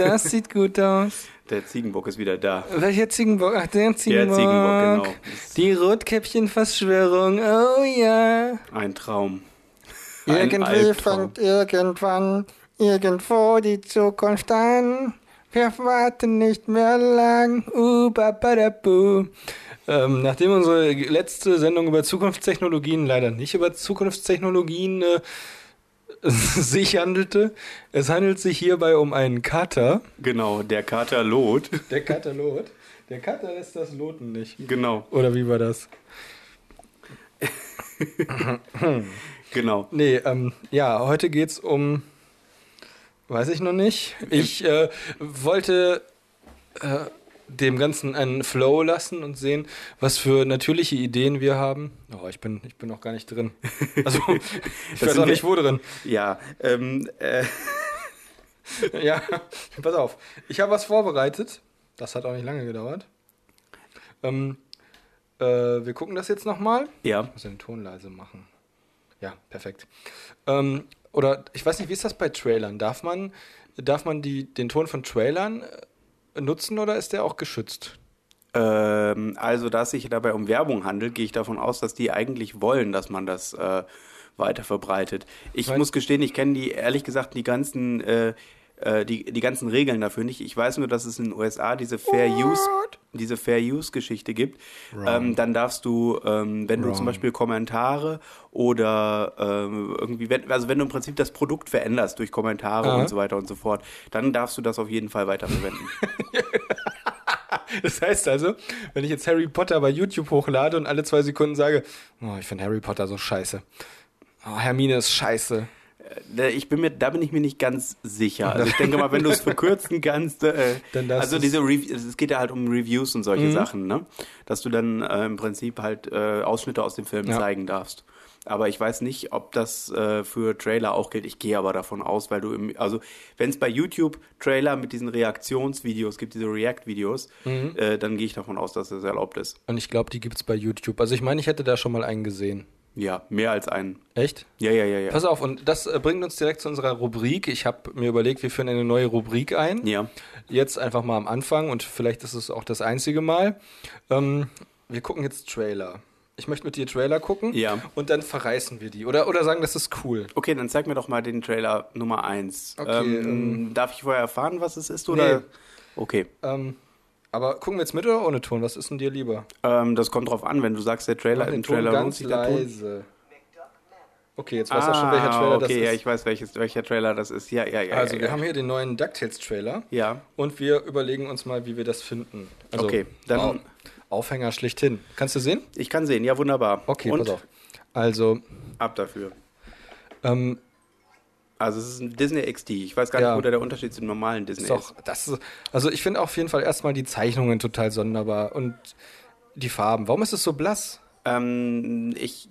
das sieht gut aus. Der Ziegenbock ist wieder da. Welcher Ziegenbock? Ach, der Ziegenbock. Der Ziegenbock, genau. Die Rotkäppchen-Verschwörung, oh ja. Ein Traum. Irgendwie fängt irgendwann irgendwo die Zukunft an. Wir warten nicht mehr lang. Uh, ba, ba, da, bu. Ähm, nachdem unsere letzte Sendung über Zukunftstechnologien leider nicht über Zukunftstechnologien äh, sich handelte, es handelt sich hierbei um einen Kater. Genau, der Kater Lot. Der Kater Lot. Der Kater lässt das Loten nicht. Genau. Oder wie war das? genau. Nee, ähm, ja, heute geht's um Weiß ich noch nicht. Ich äh, wollte äh, dem Ganzen einen Flow lassen und sehen, was für natürliche Ideen wir haben. Oh, ich bin, ich bin noch gar nicht drin. Also, ich weiß auch nicht, wo drin. Ja, ähm, äh. ja, pass auf. Ich habe was vorbereitet. Das hat auch nicht lange gedauert. Ähm, äh, wir gucken das jetzt nochmal. Ja. Ich muss den Ton leise machen. Ja, perfekt. Ähm, oder ich weiß nicht, wie ist das bei Trailern? Darf man, darf man die, den Ton von Trailern äh, nutzen oder ist der auch geschützt? Ähm, also, da es sich dabei um Werbung handelt, gehe ich davon aus, dass die eigentlich wollen, dass man das äh, weiter verbreitet. Ich Weil muss gestehen, ich kenne die, ehrlich gesagt, die ganzen äh, äh, die, die ganzen Regeln dafür nicht. Ich weiß nur, dass es in den USA diese Fair What? Use, diese Fair Use Geschichte gibt. Ähm, dann darfst du, ähm, wenn Wrong. du zum Beispiel Kommentare oder ähm, irgendwie, wenn, also wenn du im Prinzip das Produkt veränderst durch Kommentare Aha. und so weiter und so fort, dann darfst du das auf jeden Fall weiterverwenden. Das heißt also, wenn ich jetzt Harry Potter bei YouTube hochlade und alle zwei Sekunden sage, oh, ich finde Harry Potter so scheiße. Oh, Hermine ist scheiße. Äh, ich bin mir, da bin ich mir nicht ganz sicher. Also ich denke mal, wenn du es verkürzen kannst, äh, also diese Re es geht ja halt um Reviews und solche mhm. Sachen, ne? Dass du dann äh, im Prinzip halt äh, Ausschnitte aus dem Film ja. zeigen darfst. Aber ich weiß nicht, ob das äh, für Trailer auch gilt. Ich gehe aber davon aus, weil du im, also wenn es bei YouTube Trailer mit diesen Reaktionsvideos gibt, diese React-Videos, mhm. äh, dann gehe ich davon aus, dass das erlaubt ist. Und ich glaube, die gibt es bei YouTube. Also ich meine, ich hätte da schon mal einen gesehen. Ja, mehr als einen. Echt? Ja, ja, ja, ja. Pass auf, und das äh, bringt uns direkt zu unserer Rubrik. Ich habe mir überlegt, wir führen eine neue Rubrik ein. Ja. Jetzt einfach mal am Anfang und vielleicht ist es auch das einzige Mal. Ähm, wir gucken jetzt Trailer. Ich möchte mit dir Trailer gucken ja. und dann verreißen wir die. Oder, oder sagen, das ist cool. Okay, dann zeig mir doch mal den Trailer Nummer 1. Okay, ähm, ähm, darf ich vorher erfahren, was es ist? Oder? Nee. Okay. Ähm, aber gucken wir jetzt mit oder ohne Ton? Was ist denn dir lieber? Ähm, das kommt drauf an, wenn du sagst, der Trailer im Trailer lohnt sich der Ton. Okay, jetzt weißt du ah, schon, welcher Trailer okay, das ist. Okay, ja, ich weiß, welches, welcher Trailer das ist. Ja, ja, ja. Also, ja, wir ja. haben hier den neuen DuckTales-Trailer. Ja. Und wir überlegen uns mal, wie wir das finden. Also, okay, dann. Aufhänger schlichthin. Kannst du sehen? Ich kann sehen, ja, wunderbar. Okay, Und? pass auf. Also. Ab dafür. Ähm, also es ist ein Disney XD. Ich weiß gar ja. nicht, wo der Unterschied zum normalen Disney ist. Doch, das ist, also ich finde auf jeden Fall erstmal die Zeichnungen total sonderbar und die Farben. Warum ist es so blass? Ähm, ich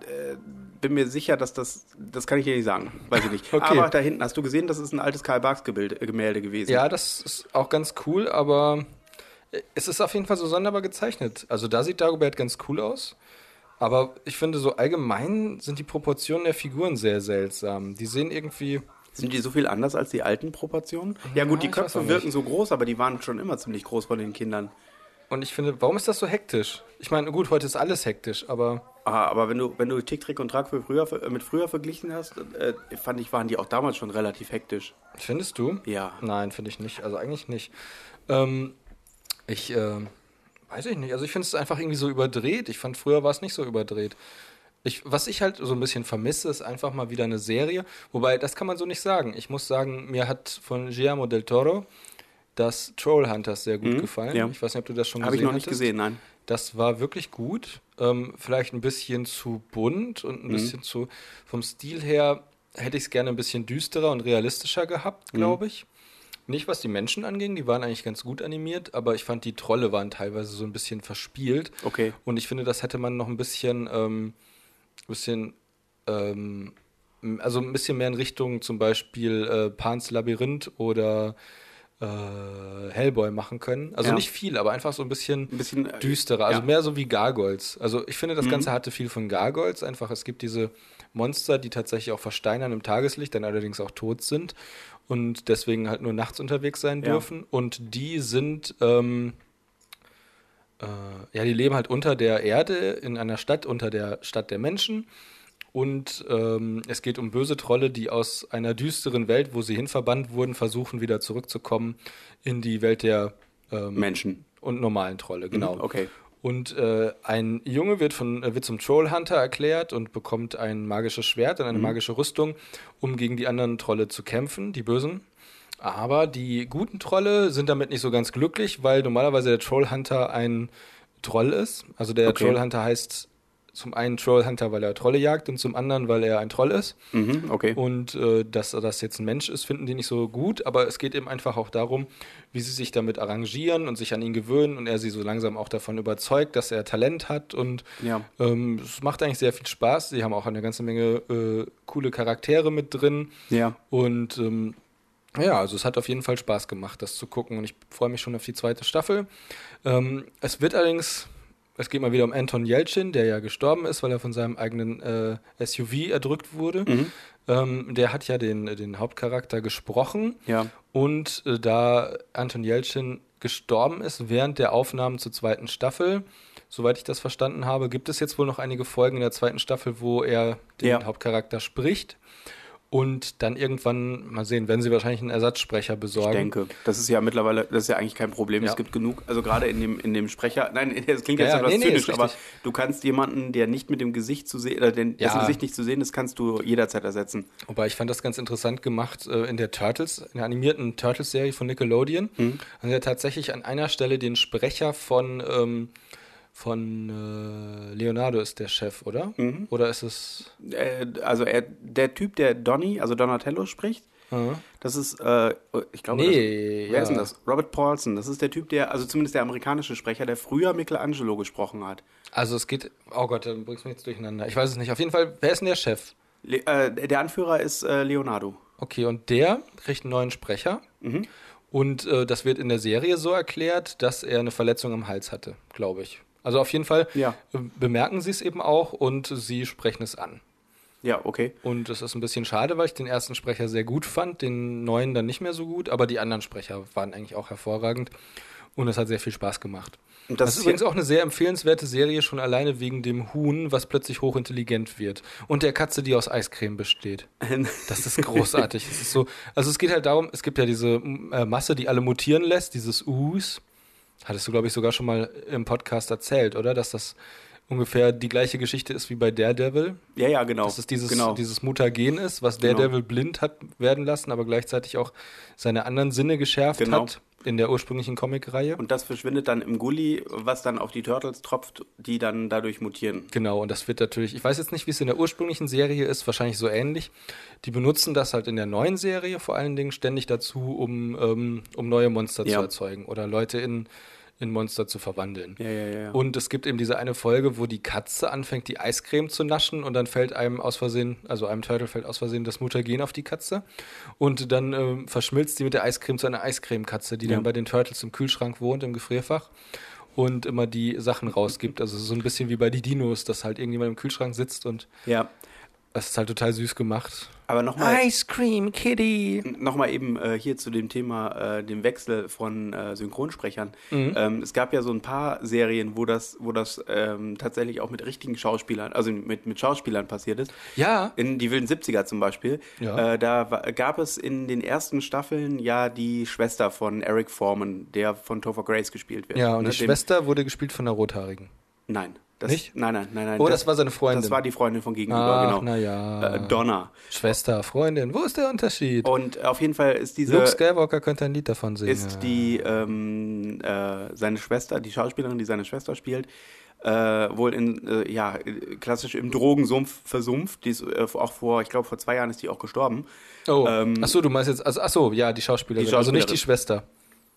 äh, bin mir sicher, dass das, das kann ich dir nicht sagen, weiß ich nicht. okay. Aber da hinten, hast du gesehen, das ist ein altes Karl Barks äh, Gemälde gewesen. Ja, das ist auch ganz cool, aber es ist auf jeden Fall so sonderbar gezeichnet. Also da sieht Dagobert ganz cool aus. Aber ich finde, so allgemein sind die Proportionen der Figuren sehr seltsam. Die sehen irgendwie. Sind die so viel anders als die alten Proportionen? Ja, gut, die Köpfe wirken so groß, aber die waren schon immer ziemlich groß von den Kindern. Und ich finde, warum ist das so hektisch? Ich meine, gut, heute ist alles hektisch, aber. Ah, aber wenn du, wenn du Tick, Trick und Track für früher, mit früher verglichen hast, äh, fand ich, waren die auch damals schon relativ hektisch. Findest du? Ja. Nein, finde ich nicht. Also eigentlich nicht. Ähm, ich, äh, Weiß ich nicht. Also ich finde es einfach irgendwie so überdreht. Ich fand früher war es nicht so überdreht. Ich, was ich halt so ein bisschen vermisse, ist einfach mal wieder eine Serie. Wobei, das kann man so nicht sagen. Ich muss sagen, mir hat von Guillermo del Toro das Trollhunters sehr gut mhm, gefallen. Ja. Ich weiß nicht, ob du das schon Hab gesehen hast. Habe ich noch nicht gesehen, nein. Das war wirklich gut. Ähm, vielleicht ein bisschen zu bunt und ein mhm. bisschen zu. Vom Stil her hätte ich es gerne ein bisschen düsterer und realistischer gehabt, glaube mhm. Ich. Nicht, was die Menschen anging, die waren eigentlich ganz gut animiert, aber ich fand, die Trolle waren teilweise so ein bisschen verspielt. Okay. Und ich finde, das hätte man noch ein bisschen, ähm, bisschen, ähm, also ein bisschen mehr in Richtung zum Beispiel äh, Pans Labyrinth oder äh, Hellboy machen können. Also Ja. nicht viel, aber einfach so ein bisschen, Ein bisschen, äh, düsterer. Also ja. Mhm. mehr so wie Gargoyles. Also ich finde, das Ganze hatte viel von Gargoyles. Einfach, es gibt diese Monster, die tatsächlich auch versteinern im Tageslicht, dann allerdings auch tot sind und deswegen halt nur nachts unterwegs sein Ja. dürfen. Und die sind, ähm, äh, ja, die leben halt unter der Erde in einer Stadt, unter der Stadt der Menschen. Und ähm, es geht um böse Trolle, die aus einer düsteren Welt, wo sie hinverbannt wurden, versuchen wieder zurückzukommen in die Welt der ähm, Menschen. und normalen Trolle, genau. Mhm, okay. Und äh, ein Junge wird, von, äh, wird zum Trollhunter erklärt und bekommt ein magisches Schwert und eine Mhm. magische Rüstung, um gegen die anderen Trolle zu kämpfen, die Bösen. Aber die guten Trolle sind damit nicht so ganz glücklich, weil normalerweise der Trollhunter ein Troll ist. Also der Okay. Trollhunter heißt zum einen Trollhunter, weil er Trolle jagt und zum anderen, weil er ein Troll ist. Mhm, okay. Und äh, dass das jetzt ein Mensch ist, finden die nicht so gut, aber es geht eben einfach auch darum, wie sie sich damit arrangieren und sich an ihn gewöhnen und er sie so langsam auch davon überzeugt, dass er Talent hat und Ja. ähm, es macht eigentlich sehr viel Spaß. Sie haben auch eine ganze Menge äh, coole Charaktere mit drin Ja. und ähm, ja, also es hat auf jeden Fall Spaß gemacht, das zu gucken und ich freue mich schon auf die zweite Staffel. Ähm, es wird allerdings, es geht mal wieder um Anton Yelchin, der ja gestorben ist, weil er von seinem eigenen äh, SUV erdrückt wurde. Mhm. Ähm, der hat ja den, den Hauptcharakter gesprochen Ja. und äh, da Anton Yelchin gestorben ist während der Aufnahmen zur zweiten Staffel, soweit ich das verstanden habe, gibt es jetzt wohl noch einige Folgen in der zweiten Staffel, wo er den Ja. Hauptcharakter spricht. Und dann irgendwann, mal sehen, werden sie wahrscheinlich einen Ersatzsprecher Ich besorgen. denke, das ist ja mittlerweile, das ist ja eigentlich kein Problem. Ja. Es gibt genug, also gerade in dem, in dem Sprecher, nein, das klingt jetzt ja, etwas nee, nee, zynisch, ist aber du kannst jemanden, der nicht mit dem Gesicht zu sehen, oder den, dessen Ja. Gesicht nicht zu sehen ist, kannst du jederzeit ersetzen. Wobei ich fand das ganz interessant gemacht äh, in der Turtles, in der animierten Turtles-Serie von Nickelodeon. Mhm. Haben sie ja tatsächlich an einer Stelle den Sprecher von, ähm, von äh, Leonardo ist der Chef, oder? Mhm. Oder ist es. Äh, also er, der Typ, der Donny, also Donatello spricht, Äh, das ist, äh, ich glaube, Nee, das, wer ist denn ja. das? Robert Paulson. Das ist der Typ, der, also zumindest der amerikanische Sprecher, der früher Michelangelo gesprochen hat. also es geht. Oh Gott, dann bringst du mich jetzt durcheinander. Ich weiß es nicht. Auf jeden Fall, wer ist denn der Chef? Le äh, der Anführer ist äh, Leonardo. Okay, und der kriegt einen neuen Sprecher. Mhm. Und äh, das wird in der Serie so erklärt, dass er eine Verletzung am Hals hatte, glaube ich. Also auf jeden Fall Ja. äh, bemerken sie es eben auch und sie sprechen es an. Ja, okay. Und das ist ein bisschen schade, weil ich den ersten Sprecher sehr gut fand, den neuen dann nicht mehr so gut, aber die anderen Sprecher waren eigentlich auch hervorragend und es hat sehr viel Spaß gemacht. Das, das, ist übrigens auch eine sehr empfehlenswerte Serie, schon alleine wegen dem Huhn, was plötzlich hochintelligent wird. Und der Katze, die aus Eiscreme besteht. Das ist großartig. es ist so, also es geht halt darum, es gibt ja diese äh, Masse, die alle mutieren lässt, dieses Us. Hattest du, glaube ich, sogar schon mal im Podcast erzählt, oder? Dass das ungefähr die gleiche Geschichte ist wie bei Daredevil. ja, ja, genau. Dass es dieses, genau. dieses Mutagen ist, was Genau. Daredevil blind hat werden lassen, aber gleichzeitig auch seine anderen Sinne geschärft Genau. hat in der ursprünglichen Comicreihe. Und das verschwindet dann im Gully, was dann auf die Turtles tropft, die dann dadurch mutieren. Genau, und das wird natürlich, ich weiß jetzt nicht, wie es in der ursprünglichen Serie ist, wahrscheinlich so ähnlich. Die benutzen das halt in der neuen Serie vor allen Dingen ständig dazu, um, ähm, um neue Monster Ja. zu erzeugen oder Leute in, in Monster zu verwandeln. Ja, ja, ja. Und es gibt eben diese eine Folge, wo die Katze anfängt, die Eiscreme zu naschen und dann fällt einem aus Versehen, also einem Turtle fällt aus Versehen das Mutagen auf die Katze und dann ähm, verschmilzt die mit der Eiscreme zu einer Eiscremekatze, die dann bei den Turtles im Kühlschrank wohnt, im Gefrierfach und immer die Sachen rausgibt. Also so ein bisschen wie bei die Dinos, dass halt irgendjemand im Kühlschrank sitzt und ja. Das ist halt total süß gemacht. Aber nochmal Ice Cream Kitty. noch mal eben äh, hier zu dem Thema, äh, dem Wechsel von äh, Synchronsprechern. Mhm. Ähm, es gab ja so ein paar Serien, wo das, wo das ähm, tatsächlich auch mit richtigen Schauspielern, also mit, mit Schauspielern passiert ist. Ja, In die wilden 70er zum Beispiel. Ja. Äh, da gab es in den ersten Staffeln ja die Schwester von Eric Foreman, der von Topher Grace gespielt wird. ja, und Ne, die dem- Schwester wurde gespielt von einer Rothaarigen. Nein. Das, Nicht? Nein, nein, nein, nein. Oh, das war seine Freundin. Das war die Freundin von gegenüber, Ach, genau. na ja. Äh, Donna. Schwester, Freundin, wo ist der Unterschied? Und auf jeden Fall ist diese Luke Skywalker könnte ein Lied davon singen. ist die ähm, äh, seine Schwester, die Schauspielerin, die seine Schwester spielt, äh, wohl in äh, ja klassisch im Drogensumpf versumpft. Die ist äh, auch vor, ich glaube vor zwei Jahren ist die auch gestorben. Oh, ähm, ach so, du meinst jetzt, also, ach so, ja, die Schauspielerin, Die also nicht die Schauspielerin. Schwester,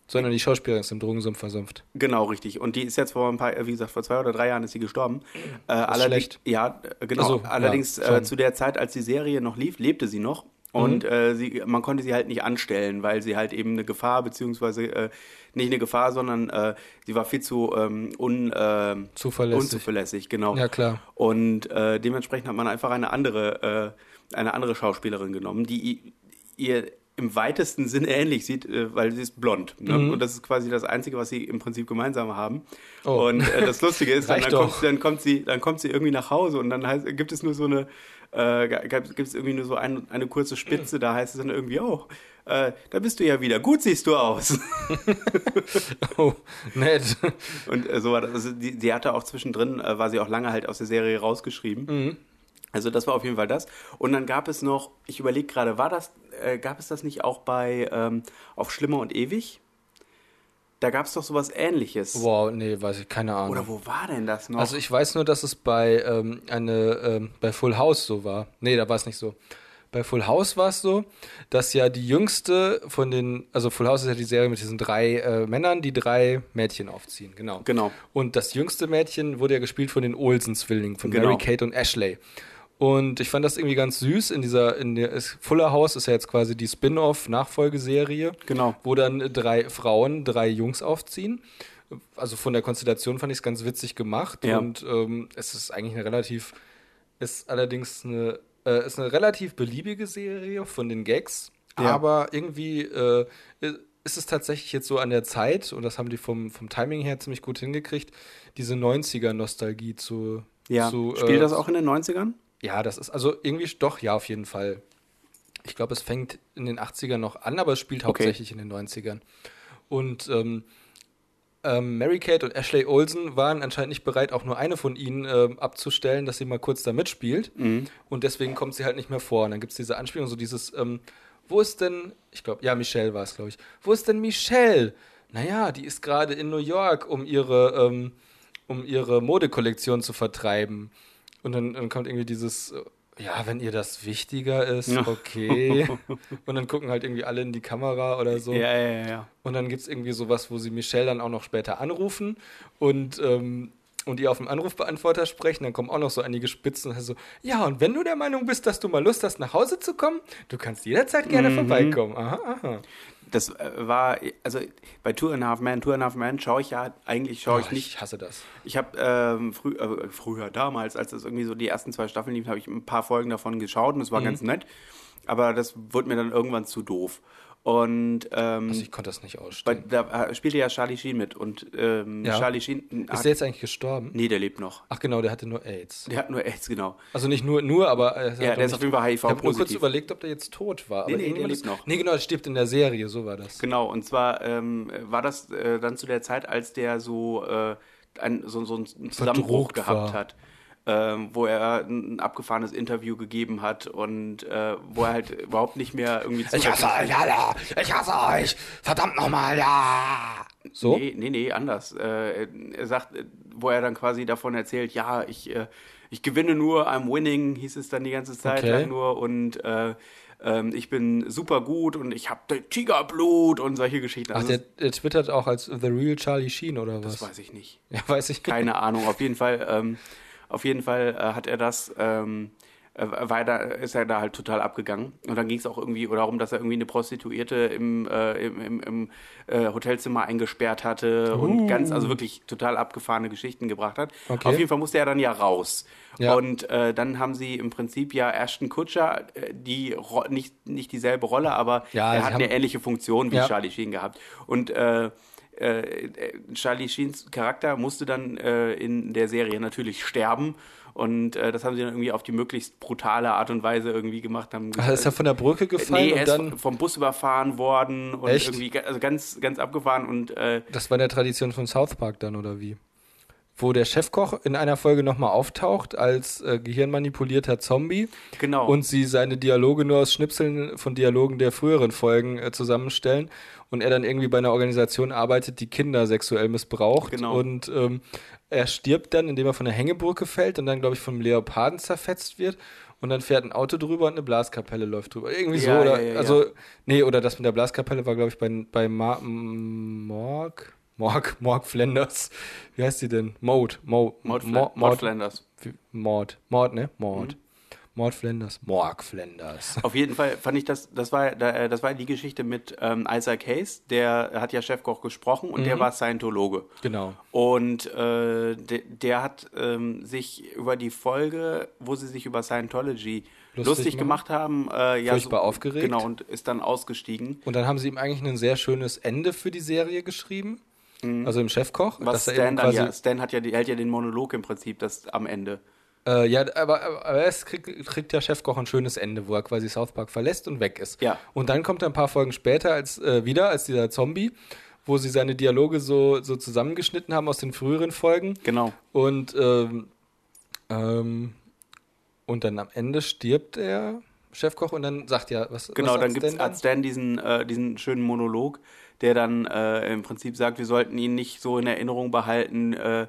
sondern die Schauspielerin ist im Drogensumpf versumpft. Genau, richtig. Und die ist jetzt vor ein paar, wie gesagt, vor zwei oder drei Jahren ist sie gestorben. Äh, allerdings, schlecht. Ja, äh, genau. So, allerdings ja, äh, zu der Zeit, als die Serie noch lief, lebte sie noch. Und mhm. äh, sie, man konnte sie halt nicht anstellen, weil sie halt eben eine Gefahr, beziehungsweise äh, nicht eine Gefahr, sondern äh, sie war viel zu ähm, un, äh, zuverlässig. unzuverlässig, genau. Ja, klar. Und äh, dementsprechend hat man einfach eine andere, äh, eine andere Schauspielerin genommen, die ihr im weitesten Sinne ähnlich sieht, äh, weil sie ist blond. Ne? Mhm. Und das ist quasi das Einzige, was sie im Prinzip gemeinsam haben. Oh. Und äh, das Lustige ist, dann, dann, kommt, dann, kommt, sie, dann kommt sie irgendwie nach Hause und dann heißt, gibt es nur so eine, äh, gibt es irgendwie nur so ein, eine kurze Spitze, da heißt es dann irgendwie, oh, äh, da bist du ja wieder, gut siehst du aus. oh, nett. Und äh, so war das, also die, die hatte auch zwischendrin, äh, war sie auch lange halt aus der Serie rausgeschrieben. Mhm. Also das war auf jeden Fall das. Und dann gab es noch, ich überlege gerade, war das, äh, gab es das nicht auch bei ähm, Auf Schlimmer und Ewig? Da gab es doch sowas ähnliches. Wow, nee, weiß ich, keine Ahnung. Oder wo war denn das noch? Also ich weiß nur, dass es bei ähm, eine, ähm, bei Full House so war. Nee, da war es nicht so. Bei Full House war es so, dass ja die jüngste von den, also Full House ist ja die Serie mit diesen drei äh, Männern, die drei Mädchen aufziehen, genau. Genau. Und das jüngste Mädchen wurde ja gespielt von den Olsen-Zwillingen, von genau. Mary Kate und Ashley. Und ich fand das irgendwie ganz süß in dieser, in der Fuller House ist ja jetzt quasi die Spin-off-Nachfolgeserie. Genau. Wo dann drei Frauen, drei Jungs aufziehen. Also von der Konstellation fand ich es ganz witzig gemacht. Ja. Und ähm, es ist eigentlich eine relativ, ist allerdings eine, äh, ist eine relativ beliebige Serie von den Gags. Ja. Aber irgendwie äh, ist es tatsächlich jetzt so an der Zeit, und das haben die vom, vom Timing her ziemlich gut hingekriegt, diese 90er-Nostalgie zu. Ja, zu, spielt äh, das auch in den 90ern? Ja, das ist also irgendwie doch, ja, auf jeden Fall. Ich glaube, es fängt in den 80ern noch an, aber es spielt hauptsächlich okay. in den 90ern. Und ähm, ähm, Mary Kate und Ashley Olsen waren anscheinend nicht bereit, auch nur eine von ihnen ähm, abzustellen, dass sie mal kurz da mitspielt. Mhm. Und deswegen kommt sie halt nicht mehr vor. Und dann gibt es diese Anspielung, so dieses, ähm, wo ist denn, ich glaube, ja, Michelle war es, glaube ich. Wo ist denn Michelle? Naja, die ist gerade in New York, um ihre, ähm, um ihre Modekollektion zu vertreiben. Und dann, dann kommt irgendwie dieses, ja, wenn ihr das wichtiger ist, okay. und dann gucken halt irgendwie alle in die Kamera oder so. Ja, ja, ja. Und dann gibt es irgendwie sowas, wo sie Michelle dann auch noch später anrufen und, ähm, und ihr auf dem Anrufbeantworter sprechen. Dann kommen auch noch so einige Spitzen und so, ja, und wenn du der Meinung bist, dass du mal Lust hast, nach Hause zu kommen, du kannst jederzeit gerne mhm. vorbeikommen. Aha, aha das äh, war, also bei Two and a Half Men, Two and a Half Men schaue ich ja eigentlich, schaue ich nicht. Ich hasse das. Ich habe ähm, frü äh, früher, damals, als das irgendwie so die ersten zwei Staffeln liefen, habe ich ein paar Folgen davon geschaut und es war mhm. ganz nett. Aber das wurde mir dann irgendwann zu doof. Und ähm, also ich konnte das nicht ausstehen. Bei, da äh, spielte ja Charlie Sheen mit und ähm, ja. Charlie Sheen ist der jetzt eigentlich gestorben? Nee, der lebt noch. Ach genau, der hatte nur AIDS. Der hat nur AIDS, genau. Also nicht nur, nur aber äh, ja, der ist auf jeden Fall HIV Ich habe nur kurz überlegt, ob der jetzt tot war. Nee, nee, der lebt noch. Nee, genau, der stirbt in der Serie, so war das. Genau, und zwar ähm, war das äh, dann zu der Zeit, als der so äh, ein, so, so einen Zusammenbruch gehabt war. hat ähm, wo er ein abgefahrenes Interview gegeben hat und äh, wo er halt überhaupt nicht mehr irgendwie Ich hasse euch alle! Ich hasse euch! Verdammt nochmal, ja! So? Nee, nee, nee, anders. Äh, er sagt, wo er dann quasi davon erzählt, ja, ich, äh, ich gewinne nur, I'm winning, hieß es dann die ganze Zeit okay. lang nur und äh, ähm, ich bin super gut und ich habe Tigerblut und solche Geschichten. Ach, also der, der, twittert auch als The Real Charlie Sheen oder was? Das weiß ich nicht. Ja, weiß ich. Keine Ahnung. Auf jeden Fall ähm, auf jeden Fall äh, hat er das, ähm, äh, weiter ist er da halt total abgegangen. Und dann ging es auch irgendwie darum, dass er irgendwie eine Prostituierte im, äh, im, im, im äh, Hotelzimmer eingesperrt hatte uh. und ganz, also wirklich total abgefahrene Geschichten gebracht hat. Okay. Auf jeden Fall musste er dann ja raus. Ja. Und äh, dann haben sie im Prinzip ja Ashton Kutcher, äh, die Ro nicht, nicht dieselbe Rolle, aber ja, er hat eine ähnliche Funktion wie ja. Charlie Sheen gehabt. Und äh, äh, Charlie Sheens Charakter musste dann äh, in der Serie natürlich sterben. Und äh, das haben sie dann irgendwie auf die möglichst brutale Art und Weise irgendwie gemacht. Haben Ach, ist er von der Brücke gefallen? Nee, er ist vom Bus überfahren worden und Echt? irgendwie also ganz, ganz abgefahren. Und, äh, das war in der Tradition von South Park dann, oder wie? Wo der Chefkoch in einer Folge nochmal auftaucht als äh, gehirnmanipulierter Zombie. Genau. Und sie seine Dialoge nur aus Schnipseln von Dialogen der früheren Folgen äh, zusammenstellen. Und er dann irgendwie bei einer Organisation arbeitet, die Kinder sexuell missbraucht. Genau. Und ähm, er stirbt dann, indem er von der Hängebrücke fällt und dann, glaube ich, vom Leoparden zerfetzt wird. Und dann fährt ein Auto drüber und eine Blaskapelle läuft drüber. Irgendwie ja, so. Oder, ja, ja, also, nee, oder das mit der Blaskapelle war, glaube ich, bei, bei Ma Morg. Morg, Morg Flanders. Wie heißt die denn? Maud. Maud, Maud, Maud, Maud Flanders. Maud. Maud, ne? Maud. Mhm. Mord Flanders. Morg Flanders. Auf jeden Fall fand ich das, das war, äh, das war die Geschichte mit ähm, Isaac Hayes, der hat ja Chefkoch gesprochen und mhm. der war Scientologe. Genau. Und äh, de, der hat ähm, sich über die Folge, wo sie sich über Scientology lustig, lustig gemacht haben, äh, ja, furchtbar so, aufgeregt. Genau, und ist dann ausgestiegen. Und dann haben sie ihm eigentlich ein sehr schönes Ende für die Serie geschrieben. Mhm. Also im Chefkoch. Was Stan, dann ja, Stan hat ja, hält ja den Monolog im Prinzip das am Ende. Äh, ja, aber, aber es kriegt, kriegt ja Chefkoch ein schönes Ende, wo er quasi South Park verlässt und weg ist. Ja. Und dann kommt er ein paar Folgen später als äh, wieder als dieser Zombie, wo sie seine Dialoge so, so zusammengeschnitten haben aus den früheren Folgen. Genau. Und ähm, ähm, und dann am Ende stirbt er, Chefkoch, und dann sagt ja, was Genau, was dann gibt es als Stan diesen, äh, diesen schönen Monolog, der dann äh, im Prinzip sagt, wir sollten ihn nicht so in Erinnerung behalten, äh,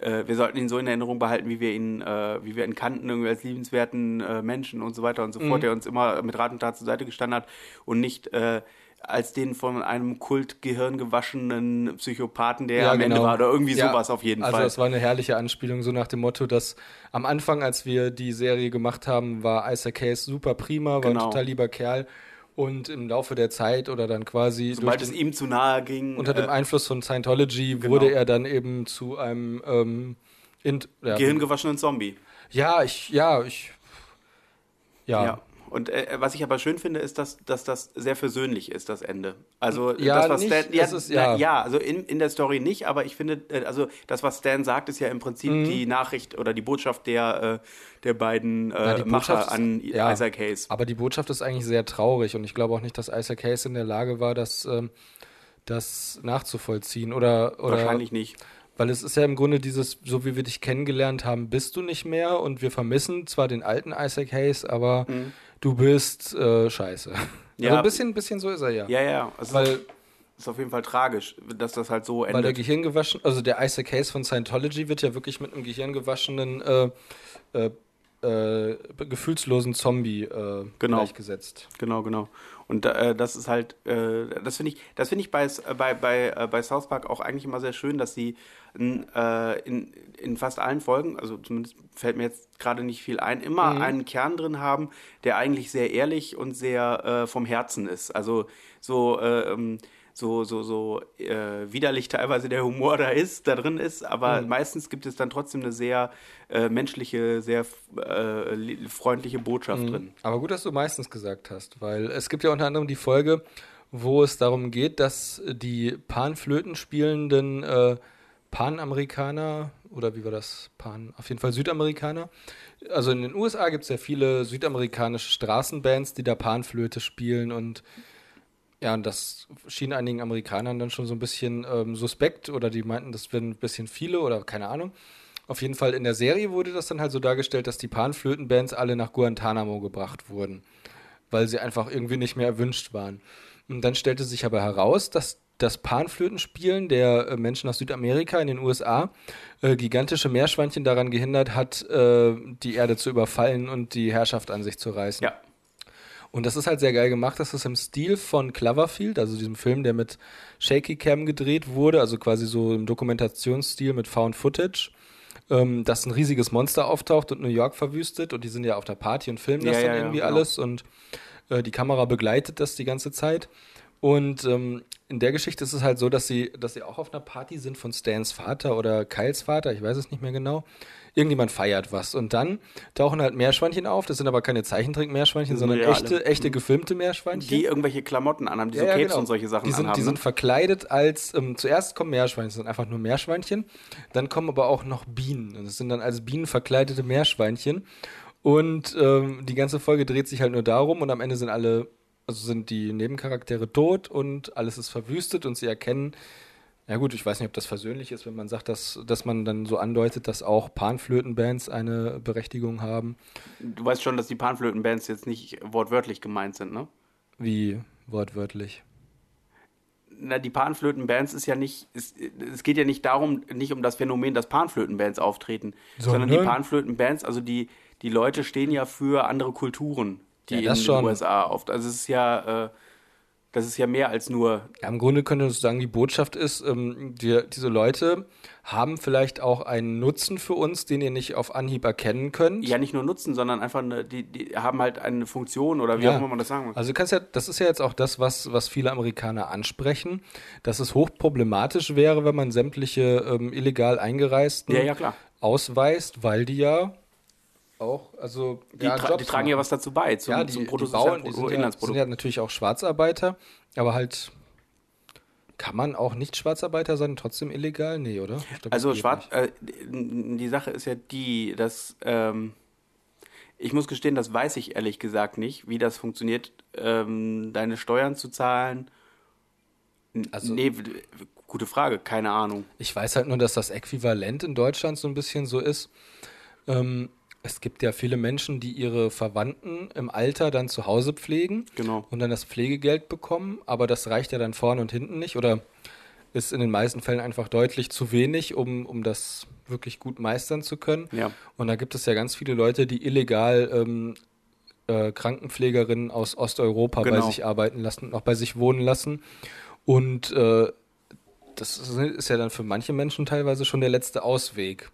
äh, wir sollten ihn so in Erinnerung behalten, wie wir ihn, äh, wie wir ihn kannten, irgendwie als liebenswerten äh, Menschen und so weiter und so mhm. fort, der uns immer mit Rat und Tat zur Seite gestanden hat und nicht äh, als den von einem Kultgehirn gewaschenen Psychopathen, der ja, am genau. Ende war, oder irgendwie ja, sowas auf jeden also Fall. Also das war eine herrliche Anspielung, so nach dem Motto, dass am Anfang, als wir die Serie gemacht haben, war Isaac Case super prima, war genau. ein total lieber Kerl. Und im Laufe der Zeit oder dann quasi. Sobald es ihm zu nahe ging. Unter äh, dem Einfluss von Scientology genau. wurde er dann eben zu einem ähm, ja, gehirngewaschenen Zombie. Ja, ich, ja, ich. ja. ja. Und äh, was ich aber schön finde, ist, dass, dass das sehr versöhnlich ist, das Ende. Also ja, das, was nicht, Stan, ja, ist, ja. ja, also in, in der Story nicht, aber ich finde, äh, also das, was Stan sagt, ist ja im Prinzip mhm. die Nachricht oder die Botschaft der, äh, der beiden äh, Macher an ja, Isaac Hayes. Aber die Botschaft ist eigentlich sehr traurig und ich glaube auch nicht, dass Isaac Hayes in der Lage war, das, ähm, das nachzuvollziehen. Oder, oder Wahrscheinlich nicht. Weil es ist ja im Grunde dieses, so wie wir dich kennengelernt haben, bist du nicht mehr und wir vermissen zwar den alten Isaac Hayes, aber mhm du bist äh, scheiße. Ja. Also ein bisschen, bisschen so ist er ja. Ja, ja. Also weil, ist auf jeden Fall tragisch, dass das halt so endet. Weil der Gehirn gewaschen, also der Isaac Case von Scientology wird ja wirklich mit einem gehirngewaschenen, äh, äh, äh, gefühlslosen Zombie äh, genau. gleichgesetzt. Genau, genau. Und äh, das ist halt, äh, das finde ich, das finde ich bei, bei, bei, äh, bei South Park auch eigentlich immer sehr schön, dass sie äh, in, in fast allen Folgen, also zumindest fällt mir jetzt gerade nicht viel ein, immer mhm. einen Kern drin haben, der eigentlich sehr ehrlich und sehr äh, vom Herzen ist. Also so, äh, ähm, so, so, so äh, widerlich teilweise der Humor da ist, da drin ist, aber mhm. meistens gibt es dann trotzdem eine sehr äh, menschliche, sehr äh, freundliche Botschaft mhm. drin. Aber gut, dass du meistens gesagt hast, weil es gibt ja unter anderem die Folge, wo es darum geht, dass die Panflöten spielenden äh, Panamerikaner oder wie war das? Pan, auf jeden Fall Südamerikaner. Also in den USA gibt es ja viele südamerikanische Straßenbands, die da Panflöte spielen und ja, und das schien einigen Amerikanern dann schon so ein bisschen ähm, suspekt oder die meinten, das wären ein bisschen viele oder keine Ahnung. Auf jeden Fall in der Serie wurde das dann halt so dargestellt, dass die Panflötenbands alle nach Guantanamo gebracht wurden, weil sie einfach irgendwie nicht mehr erwünscht waren. Und dann stellte sich aber heraus, dass das Panflötenspielen der äh, Menschen aus Südamerika in den USA äh, gigantische Meerschweinchen daran gehindert hat, äh, die Erde zu überfallen und die Herrschaft an sich zu reißen. Ja. Und das ist halt sehr geil gemacht. Das ist im Stil von Cloverfield, also diesem Film, der mit Shaky Cam gedreht wurde, also quasi so im Dokumentationsstil mit Found Footage. Ähm, dass ein riesiges Monster auftaucht und New York verwüstet und die sind ja auf der Party und filmen das ja, dann ja, irgendwie ja, genau. alles und äh, die Kamera begleitet das die ganze Zeit. Und ähm, in der Geschichte ist es halt so, dass sie, dass sie auch auf einer Party sind von Stans Vater oder Kyles Vater, ich weiß es nicht mehr genau. Irgendjemand feiert was. Und dann tauchen halt Meerschweinchen auf. Das sind aber keine Zeichentrick-Meerschweinchen, sondern reale. echte, echte gefilmte Meerschweinchen. Die irgendwelche Klamotten anhaben, die ja, so Capes genau. und solche Sachen die sind, anhaben. Die ne? sind verkleidet als, ähm, zuerst kommen Meerschweinchen, das sind einfach nur Meerschweinchen. Dann kommen aber auch noch Bienen. Und das sind dann als Bienen verkleidete Meerschweinchen. Und ähm, die ganze Folge dreht sich halt nur darum und am Ende sind alle also sind die Nebencharaktere tot und alles ist verwüstet und sie erkennen, ja gut, ich weiß nicht, ob das versöhnlich ist, wenn man sagt, dass, dass man dann so andeutet, dass auch Panflötenbands eine Berechtigung haben. Du weißt schon, dass die Panflötenbands jetzt nicht wortwörtlich gemeint sind, ne? Wie wortwörtlich? Na, die Panflötenbands ist ja nicht, es, es geht ja nicht darum, nicht um das Phänomen, dass Panflötenbands auftreten, sondern, sondern die Panflötenbands, also die, die Leute stehen ja für andere Kulturen die ja, in den schon. USA oft. Also es ist ja, äh, Das ist ja mehr als nur. Ja, Im Grunde könnte man sagen, die Botschaft ist, ähm, die, diese Leute haben vielleicht auch einen Nutzen für uns, den ihr nicht auf Anhieb erkennen könnt. Ja, nicht nur Nutzen, sondern einfach eine, die, die haben halt eine Funktion oder wie ja. auch immer man das sagen muss. Also kannst ja, das ist ja jetzt auch das, was, was viele Amerikaner ansprechen, dass es hochproblematisch wäre, wenn man sämtliche ähm, illegal Eingereisten ja, ja, ausweist, weil die ja auch, also die, ja, tra die tragen ja was dazu bei zum, ja, die, zum Bruttosozial die, bauen, die sind, ja, sind ja natürlich auch Schwarzarbeiter, aber halt kann man auch nicht Schwarzarbeiter sein, trotzdem illegal? Nee, oder? Glaub, also Schwarz, äh, die Sache ist ja die, dass ähm, ich muss gestehen, das weiß ich ehrlich gesagt nicht, wie das funktioniert, ähm, deine Steuern zu zahlen. Also, nee, gute Frage, keine Ahnung. Ich weiß halt nur, dass das Äquivalent in Deutschland so ein bisschen so ist. Ähm, es gibt ja viele Menschen, die ihre Verwandten im Alter dann zu Hause pflegen genau. und dann das Pflegegeld bekommen, aber das reicht ja dann vorne und hinten nicht oder ist in den meisten Fällen einfach deutlich zu wenig, um, um das wirklich gut meistern zu können. Ja. Und da gibt es ja ganz viele Leute, die illegal ähm, äh, Krankenpflegerinnen aus Osteuropa genau. bei sich arbeiten lassen und auch bei sich wohnen lassen. Und äh, das ist ja dann für manche Menschen teilweise schon der letzte Ausweg.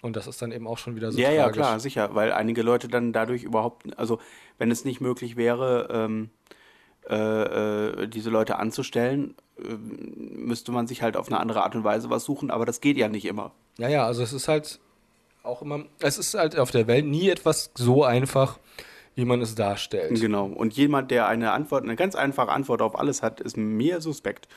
Und das ist dann eben auch schon wieder so Ja, tragisch. ja, klar, sicher, weil einige Leute dann dadurch überhaupt, also wenn es nicht möglich wäre, ähm, äh, äh, diese Leute anzustellen, äh, müsste man sich halt auf eine andere Art und Weise was suchen, aber das geht ja nicht immer. Ja, ja, also es ist halt auch immer, es ist halt auf der Welt nie etwas so einfach, wie man es darstellt. Genau. Und jemand, der eine Antwort, eine ganz einfache Antwort auf alles hat, ist mir suspekt.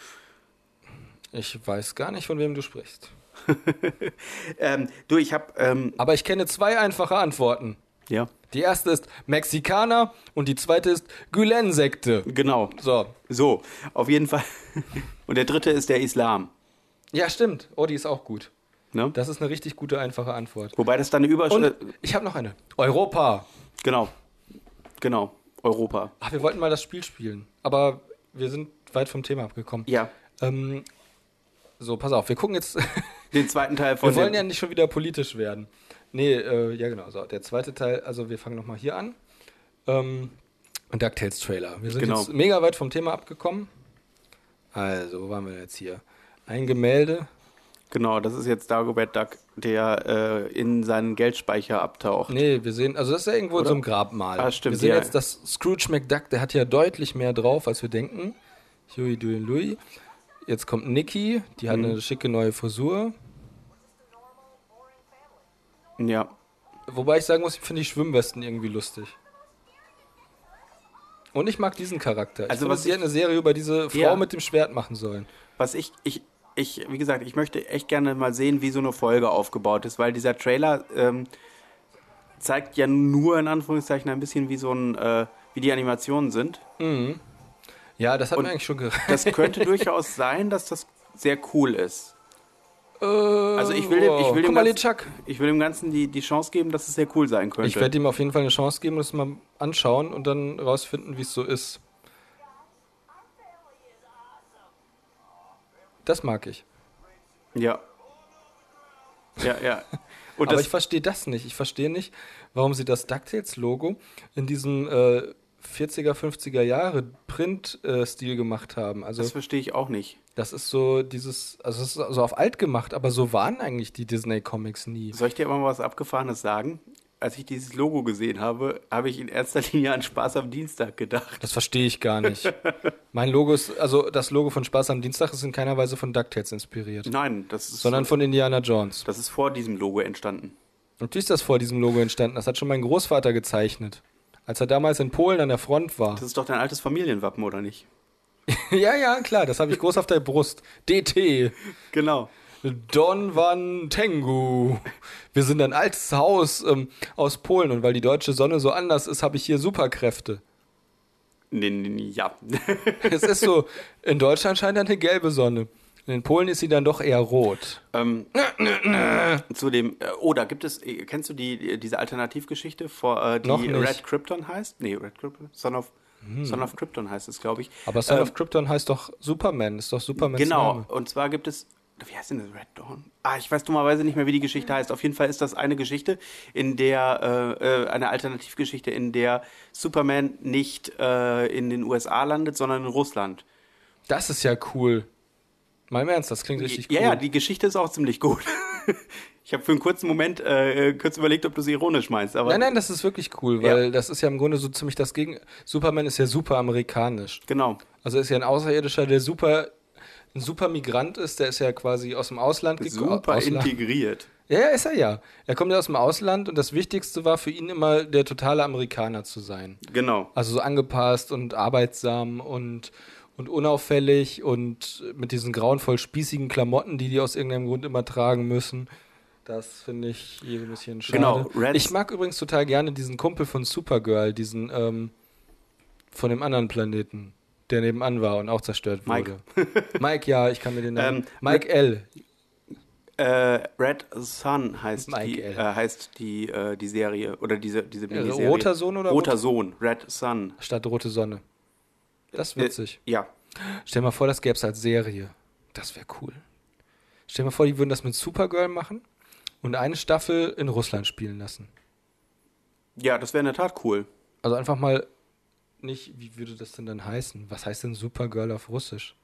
Ich weiß gar nicht, von wem du sprichst. ähm, du, ich habe. Ähm Aber ich kenne zwei einfache Antworten. Ja. Die erste ist Mexikaner und die zweite ist Gülen-Sekte. Genau. So. So, auf jeden Fall. Und der dritte ist der Islam. Ja, stimmt. Oh, die ist auch gut. Ne? Das ist eine richtig gute, einfache Antwort. Wobei das dann eine Überschrift. Ich habe noch eine. Europa. Genau. Genau. Europa. Ach, wir wollten mal das Spiel spielen. Aber wir sind weit vom Thema abgekommen. Ja. Ähm, so, pass auf, wir gucken jetzt. Den zweiten Teil von. Wir wollen ja nicht schon wieder politisch werden. Nee, äh, ja genau. So, der zweite Teil, also wir fangen nochmal hier an. Ähm, DuckTales Trailer. Wir sind genau. jetzt mega weit vom Thema abgekommen. Also, wo waren wir jetzt hier? Ein Gemälde. Genau, das ist jetzt Dagobert Duck, der äh, in seinen Geldspeicher abtaucht. Nee, wir sehen, also das ist ja irgendwo Oder? in so einem Grabmal. Ah, stimmt. Wir sehen ja. jetzt, dass Scrooge McDuck, der hat ja deutlich mehr drauf, als wir denken. Huey, Dewey, Louis. Jetzt kommt Nikki, die hat mhm. eine schicke neue Frisur. Ja. Wobei ich sagen muss, ich finde die Schwimmwesten irgendwie lustig. Und ich mag diesen Charakter. Also, finde, was sie eine Serie über diese Frau ja. mit dem Schwert machen sollen. Was ich, ich, ich, wie gesagt, ich möchte echt gerne mal sehen, wie so eine Folge aufgebaut ist, weil dieser Trailer ähm, zeigt ja nur in Anführungszeichen ein bisschen, wie so ein, äh, wie die Animationen sind. Mhm. Ja, das hat Und mir eigentlich schon gereicht. Das könnte durchaus sein, dass das sehr cool ist. Also ich will dem, ich will dem, Ganzen, ich will dem Ganzen die, die Chance geben, dass es sehr cool sein könnte. Ich werde ihm auf jeden Fall eine Chance geben, das mal anschauen und dann rausfinden, wie es so ist. Das mag ich. Ja. Ja, ja. Aber ich verstehe das nicht. Ich verstehe nicht, warum sie das DuckTales-Logo in diesem äh, 40er, 50er Jahre Print-Stil äh, gemacht haben. Also, das verstehe ich auch nicht. Das ist so dieses, also es ist so auf alt gemacht, aber so waren eigentlich die Disney-Comics nie. Soll ich dir mal was Abgefahrenes sagen? Als ich dieses Logo gesehen habe, habe ich in erster Linie an Spaß am Dienstag gedacht. Das verstehe ich gar nicht. mein Logo ist, also das Logo von Spaß am Dienstag ist in keiner Weise von DuckTales inspiriert. Nein, das ist. Sondern von Indiana Jones. Das ist vor diesem Logo entstanden. Natürlich ist das vor diesem Logo entstanden. Das hat schon mein Großvater gezeichnet. Als er damals in Polen an der Front war. Das ist doch dein altes Familienwappen, oder nicht? ja, ja, klar, das habe ich groß auf der Brust. DT. Genau. Don Van Tengu. Wir sind ein altes Haus ähm, aus Polen und weil die deutsche Sonne so anders ist, habe ich hier Superkräfte. Ja. es ist so, in Deutschland scheint eine gelbe Sonne. In Polen ist sie dann doch eher rot. Ähm, zu dem, äh, oh, da gibt es, äh, kennst du die, diese Alternativgeschichte, vor, äh, die Red Krypton heißt? Nee, Red Krypton, Son of, hm. Son of Krypton heißt es, glaube ich. Aber Son ähm, of Krypton heißt doch Superman, ist doch Superman. Genau, Name. und zwar gibt es wie heißt denn das? Red Dawn? Ah, ich weiß dummerweise nicht mehr, wie die Geschichte heißt. Auf jeden Fall ist das eine Geschichte, in der, äh, äh, eine Alternativgeschichte, in der Superman nicht äh, in den USA landet, sondern in Russland. Das ist ja cool. Mal im Ernst, das klingt richtig cool. Ja, ja, die Geschichte ist auch ziemlich gut. ich habe für einen kurzen Moment äh, kurz überlegt, ob du es ironisch meinst. Aber nein, nein, das ist wirklich cool, weil ja. das ist ja im Grunde so ziemlich das Gegen. Superman ist ja super amerikanisch. Genau. Also ist ja ein Außerirdischer, der super ein super Migrant ist, der ist ja quasi aus dem Ausland gekommen. Super Ausland. integriert. Ja, ja, ist er ja. Er kommt ja aus dem Ausland und das Wichtigste war für ihn immer der totale Amerikaner zu sein. Genau. Also so angepasst und arbeitsam und, und unauffällig und mit diesen grauenvoll spießigen Klamotten, die die aus irgendeinem Grund immer tragen müssen. Das finde ich hier ein bisschen schade. Genau. Ich mag übrigens total gerne diesen Kumpel von Supergirl, diesen ähm, von dem anderen Planeten der nebenan war und auch zerstört wurde. Mike. Mike, ja, ich kann mir den Namen. Ähm, Mike L. Äh, Red Sun heißt die, äh, heißt die, äh, die Serie oder diese, diese äh, Miniserie. Roter Sohn oder? Roter Sohn, Red Sun. Statt Rote Sonne. Das ist äh, witzig. ja. Stell dir mal vor, das gäbe es als Serie. Das wäre cool. Stell dir mal vor, die würden das mit Supergirl machen und eine Staffel in Russland spielen lassen. Ja, das wäre in der Tat cool. Also einfach mal nicht, wie würde das denn dann heißen? Was heißt denn Supergirl auf Russisch?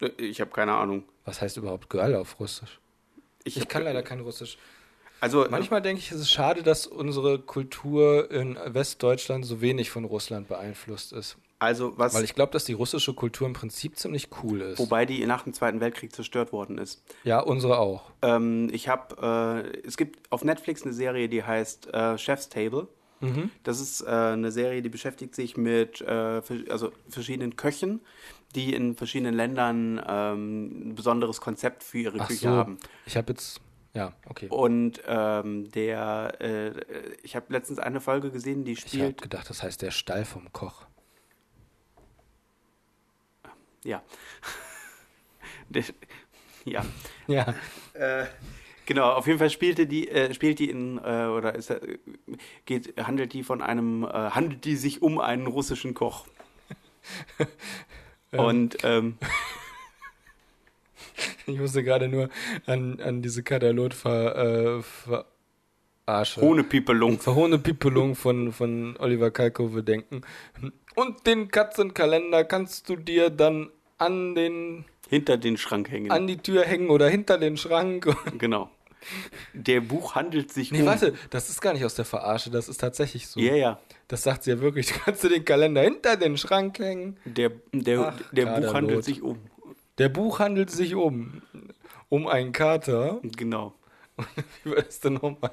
Äh, ich habe keine Ahnung. Was heißt überhaupt Girl auf Russisch? Ich, ich kann leider kein Russisch. Also manchmal denke ich, es ist schade, dass unsere Kultur in Westdeutschland so wenig von Russland beeinflusst ist. Also was? Weil ich glaube, dass die russische Kultur im Prinzip ziemlich cool ist. Wobei die nach dem Zweiten Weltkrieg zerstört worden ist. Ja, unsere auch. Ähm, ich habe, äh, es gibt auf Netflix eine Serie, die heißt äh, Chef's Table. Mhm. Das ist äh, eine Serie, die beschäftigt sich mit äh, also verschiedenen Köchen, die in verschiedenen Ländern ähm, ein besonderes Konzept für ihre Ach Küche so. haben. Ich habe jetzt ja, okay. Und ähm, der, äh, ich habe letztens eine Folge gesehen, die spielt. Ich habe gedacht, das heißt der Stall vom Koch. Ja. ja. Ja. Äh, Genau, auf jeden Fall spielte die, äh, spielt die in, äh, oder ist, äh, geht, handelt die von einem, äh, handelt die sich um einen russischen Koch. Und, ähm, ich musste gerade nur an, an diese Katalog ver, äh, verarsche. Hohnepipelung. Verhohnepipelung von, von Oliver Kalkofe denken. Und den Katzenkalender kannst du dir dann an den hinter den Schrank hängen. An die Tür hängen oder hinter den Schrank. Genau. Der Buch handelt sich nee, um. Nee, warte, das ist gar nicht aus der Verarsche, das ist tatsächlich so. Ja, yeah, ja. Das sagt sie ja wirklich. Du kannst du den Kalender hinter den Schrank hängen. Der, der, Ach, der Buch handelt sich um. Der Buch handelt sich um. Um einen Kater. Genau. Wie war das denn nochmal?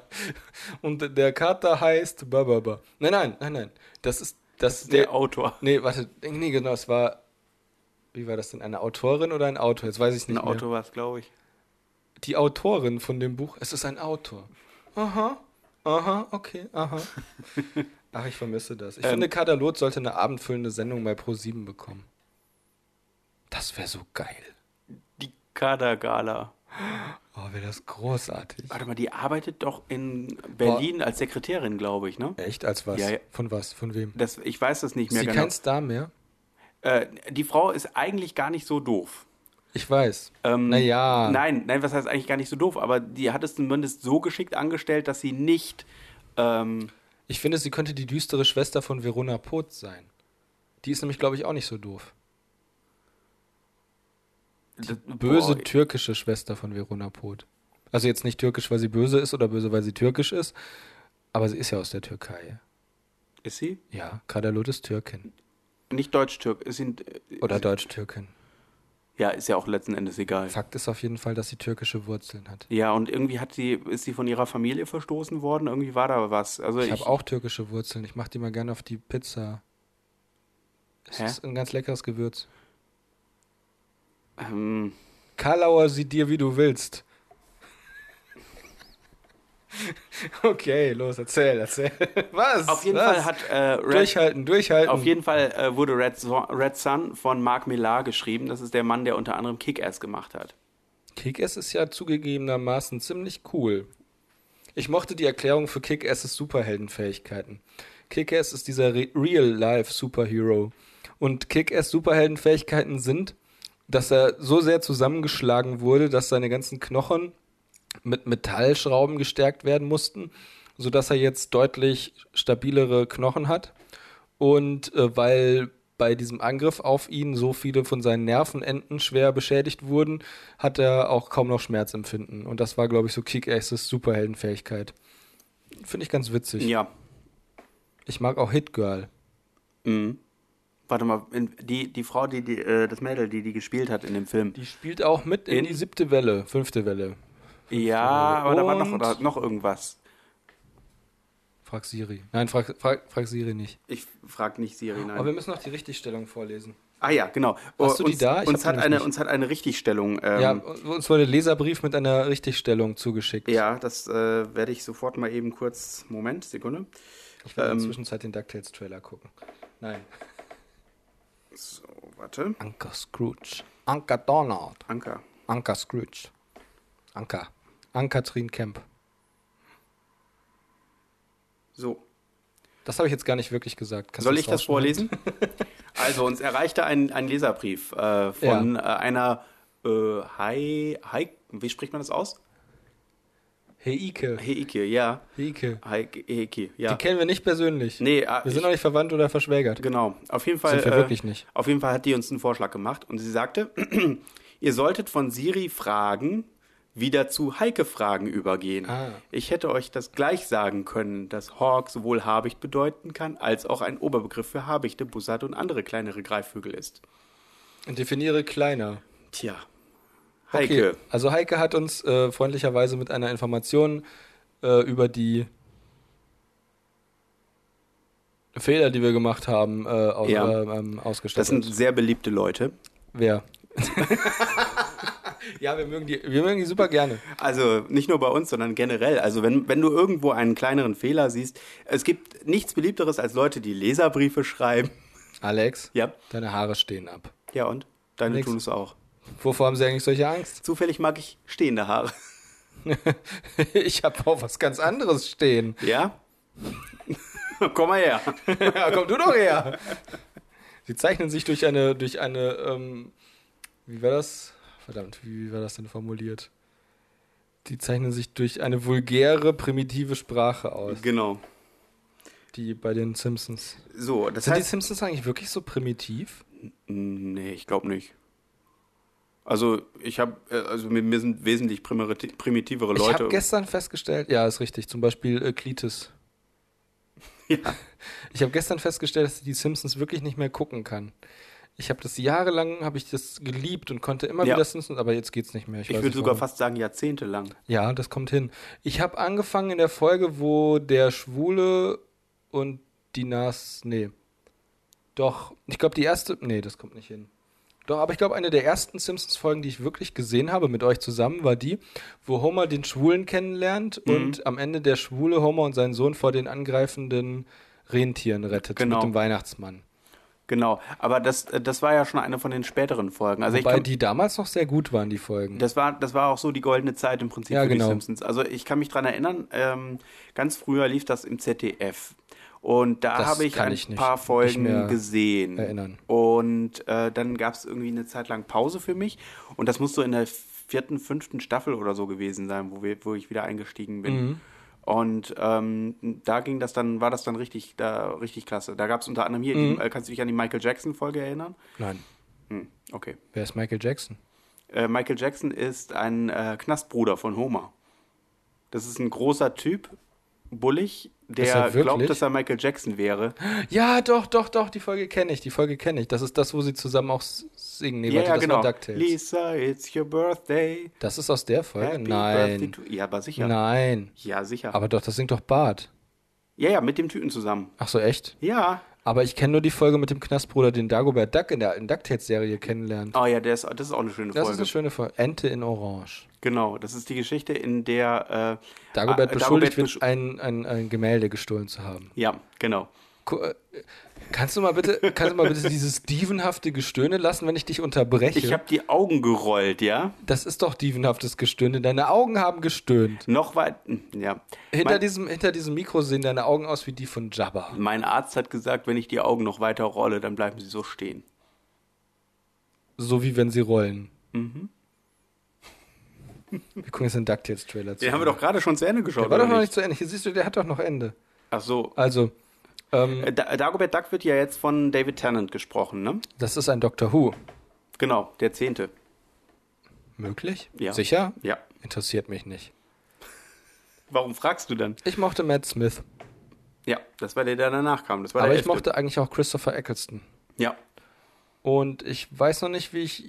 Und der Kater heißt Bababa. Nein, nein, nein, nein. Das ist, das, der, der Autor. Nee, warte, nee, genau, es war wie war das denn, eine Autorin oder ein Autor? Jetzt weiß ich nicht ein mehr. Autor war es, glaube ich. Die Autorin von dem Buch, es ist ein Autor. Aha, aha, okay, aha. Ach, ich vermisse das. Ich ähm, finde, Kadalot sollte eine abendfüllende Sendung bei Pro7 bekommen. Das wäre so geil. Die Kadergala. Oh, wäre das großartig. Warte mal, die arbeitet doch in Berlin Boah. als Sekretärin, glaube ich, ne? Echt? Als was? Ja, ja. Von was? Von wem? Das, ich weiß das nicht mehr sie genau. kein Star mehr? Äh, die Frau ist eigentlich gar nicht so doof. Ich weiß. Ähm, naja. Nein, nein, was heißt eigentlich gar nicht so doof, aber die hat es zumindest so geschickt angestellt, dass sie nicht. Ähm, ich finde, sie könnte die düstere Schwester von Verona Poth sein. Die ist nämlich, glaube ich, auch nicht so doof. Die böse boah. türkische Schwester von Verona Poth. Also jetzt nicht türkisch, weil sie böse ist oder böse, weil sie türkisch ist, aber sie ist ja aus der Türkei. Ist sie? Ja, Kadalot ist Türkin. Nicht Deutsch-Türk. Sind, Oder Deutsch-Türkin. Ja, ist ja auch letzten Endes egal. Fakt ist auf jeden Fall, dass sie türkische Wurzeln hat. Ja, und irgendwie hat sie, ist sie von ihrer Familie verstoßen worden. Irgendwie war da was. Also ich, ich habe auch türkische Wurzeln. Ich mache die mal gerne auf die Pizza. Es Hä? ist ein ganz leckeres Gewürz. Ähm. Karlauer sieht dir, wie du willst. Okay, los, erzähl, erzähl. Was? Auf jeden Was? Fall hat äh, Red, Durchhalten, durchhalten. Auf jeden Fall äh, wurde Red, so Red Sun von Mark Millar geschrieben. Das ist der Mann, der unter anderem Kick-Ass gemacht hat. Kick-Ass ist ja zugegebenermaßen ziemlich cool. Ich mochte die Erklärung für Kick-Asses Superheldenfähigkeiten. Kick-Ass ist dieser Real-Life-Superhero. Und Kick-Ass Superheldenfähigkeiten sind dass er so sehr zusammengeschlagen wurde, dass seine ganzen Knochen mit Metallschrauben gestärkt werden mussten, sodass er jetzt deutlich stabilere Knochen hat. Und äh, weil bei diesem Angriff auf ihn so viele von seinen Nervenenden schwer beschädigt wurden, hat er auch kaum noch Schmerzempfinden. Und das war, glaube ich, so Kick-Asses Superheldenfähigkeit. Finde ich ganz witzig. Ja. Ich mag auch Hit Girl. Mhm. Warte mal, die, die Frau, die, die äh, das Mädel, die die gespielt hat in dem Film. Die spielt auch mit in, in die siebte Welle, fünfte Welle. Fünfte ja, Welle. aber da war noch, noch irgendwas. Frag Siri. Nein, frag, frag, frag Siri nicht. Ich frag nicht Siri, nein. Aber wir müssen noch die Richtigstellung vorlesen. Ah ja, genau. Hast du die da? Ich uns, hat eine, uns hat eine Richtigstellung. Ähm, ja, uns wurde ein Leserbrief mit einer Richtigstellung zugeschickt. Ja, das äh, werde ich sofort mal eben kurz. Moment, Sekunde. Ich werde ähm, in der Zwischenzeit den DuckTales-Trailer gucken. Nein. So, warte. Anker Scrooge. Anker Donald. Anker. Anker Scrooge. Anker. Ann-Kathrin Kemp. So. Das habe ich jetzt gar nicht wirklich gesagt. Kannst Soll ich das vorlesen? also, uns erreichte ein, ein Leserbrief äh, von ja. äh, einer äh, Hi, Hi, wie spricht man das aus? Heike. Heike, ja. Heike. Heike, Heike, ja. Die kennen wir nicht persönlich. Nee, äh, wir sind auch nicht verwandt oder verschwägert. Genau. Auf jeden Fall. Sind wir äh, wirklich nicht. Auf jeden Fall hat die uns einen Vorschlag gemacht und sie sagte, ihr solltet von Siri fragen, wieder zu Heike-Fragen übergehen. Ah. Ich hätte euch das gleich sagen können, dass Hawk sowohl Habicht bedeuten kann, als auch ein Oberbegriff für Habichte, Bussard und andere kleinere Greifvögel ist. Und definiere kleiner. Tja. Heike. Okay. Also Heike hat uns äh, freundlicherweise mit einer Information äh, über die Fehler, die wir gemacht haben, äh, aus, ja. ähm, ausgestattet. Das sind sehr beliebte Leute. Wer? Ja, wir mögen, die, wir mögen die super gerne. Also nicht nur bei uns, sondern generell. Also wenn, wenn du irgendwo einen kleineren Fehler siehst, es gibt nichts Beliebteres als Leute, die Leserbriefe schreiben. Alex, ja? deine Haare stehen ab. Ja und? Deine Nix. tun es auch. Wovor haben sie eigentlich solche Angst? Zufällig mag ich stehende Haare. ich habe auch was ganz anderes stehen. Ja? komm mal her. ja, komm du doch her. Sie zeichnen sich durch eine, durch eine, ähm, wie war das? Verdammt, wie war das denn formuliert? Die zeichnen sich durch eine vulgäre, primitive Sprache aus. Genau. Die bei den Simpsons. So, das Sind heißt, die Simpsons eigentlich wirklich so primitiv? Nee, ich glaube nicht. Also ich habe, also mir sind wesentlich primitivere Leute. Ich habe gestern festgestellt, ja, ist richtig, zum Beispiel äh, Klitis. Ja. Ich habe gestern festgestellt, dass ich die Simpsons wirklich nicht mehr gucken kann. Ich habe das jahrelang, habe ich das geliebt und konnte immer Ja. wieder Simpsons, aber jetzt geht's nicht mehr. Ich, Ich würde sogar warum. fast sagen jahrzehntelang. Ja, das kommt hin. Ich habe angefangen in der Folge, wo der Schwule und die Nas, nee. Doch, ich glaube die erste, nee, das kommt nicht hin. Doch, aber ich glaube, eine der ersten Simpsons-Folgen, die ich wirklich gesehen habe mit euch zusammen, war die, wo Homer den Schwulen kennenlernt Mhm. und am Ende der Schwule Homer und seinen Sohn vor den angreifenden Rentieren rettet Genau. mit dem Weihnachtsmann. Genau. Aber das, das war ja schon eine von den späteren Folgen. Also ich Wobei kann, die damals noch sehr gut waren, die Folgen. das war, das war auch so die goldene Zeit im Prinzip Ja, für genau. die Simpsons. Also ich kann mich dran erinnern, ähm, ganz früher lief das im ZDF. Und da habe ich ein ich nicht- paar nicht Folgen mehr gesehen. erinnern. Und äh, dann gab es irgendwie eine Zeit lang Pause für mich. Und das muss so in der vierten, fünften Staffel oder so gewesen sein, wo, wir, wo ich wieder eingestiegen bin. Mhm. Und ähm, da ging das dann, war das dann richtig, da, richtig klasse. Da gab es unter anderem hier, Mhm. die, äh, kannst du dich an die Michael Jackson-Folge erinnern? Nein. Hm, okay. Wer ist Michael Jackson? Äh, Michael Jackson ist ein äh, Knastbruder von Homer. Das ist ein großer Typ, bullig, der er glaubt, dass er Michael Jackson wäre. Ja, doch, doch, doch, die Folge kenne ich, die Folge kenne ich. Das ist das, wo sie zusammen auch singen. Nee, Ja, warte, ja, das genau. war DuckTales. Lisa, it's your birthday. Das ist aus der Folge? Happy Nein. Ja, aber sicher. Nein. Ja, sicher. Aber doch, das singt doch Bart. ja, ja, mit dem Typen zusammen. Ach so, echt? Ja. Aber ich kenne nur die Folge mit dem Knastbruder, den Dagobert Duck in der DuckTales-Serie kennenlernt. Oh ja, der ist, das ist auch eine schöne Das Folge. ist eine schöne Folge. Ente in Orange. Genau, das ist die Geschichte, in der. Äh, Dagobert äh, beschuldigt besch- wird, ein, ein, ein Gemälde gestohlen zu haben. Ja, genau. Äh, Kannst du mal bitte, kannst du mal bitte dieses dievenhafte Gestöhne lassen, wenn ich dich unterbreche? Ich habe die Augen gerollt, ja? das ist doch dievenhaftes Gestöhne. Deine Augen haben gestöhnt. Noch weit. Ja. Hinter Mein, diesem, hinter diesem Mikro sehen deine Augen aus wie die von Jabba. mein Arzt hat gesagt, wenn ich die Augen noch weiter rolle, dann bleiben sie so stehen. so wie wenn sie rollen. Mhm. Wir gucken jetzt den DuckTales-Trailer zu. Den haben wir doch gerade schon zu Ende geschaut. Der war doch noch nicht zu Ende. Hier siehst du, der hat doch noch Ende. Ach so. Also. Ähm, äh, Dagobert Duck wird ja jetzt von David Tennant gesprochen, ne? Das ist ein Doctor Who. Genau, der zehnte. Möglich? Ja. Sicher? Ja. Interessiert mich nicht. Warum fragst du dann? Ich mochte Matt Smith. Ja, das war der, der danach kam. Das war Aber ich mochte eigentlich auch Christopher Eccleston. Ja. Und ich weiß noch nicht, wie ich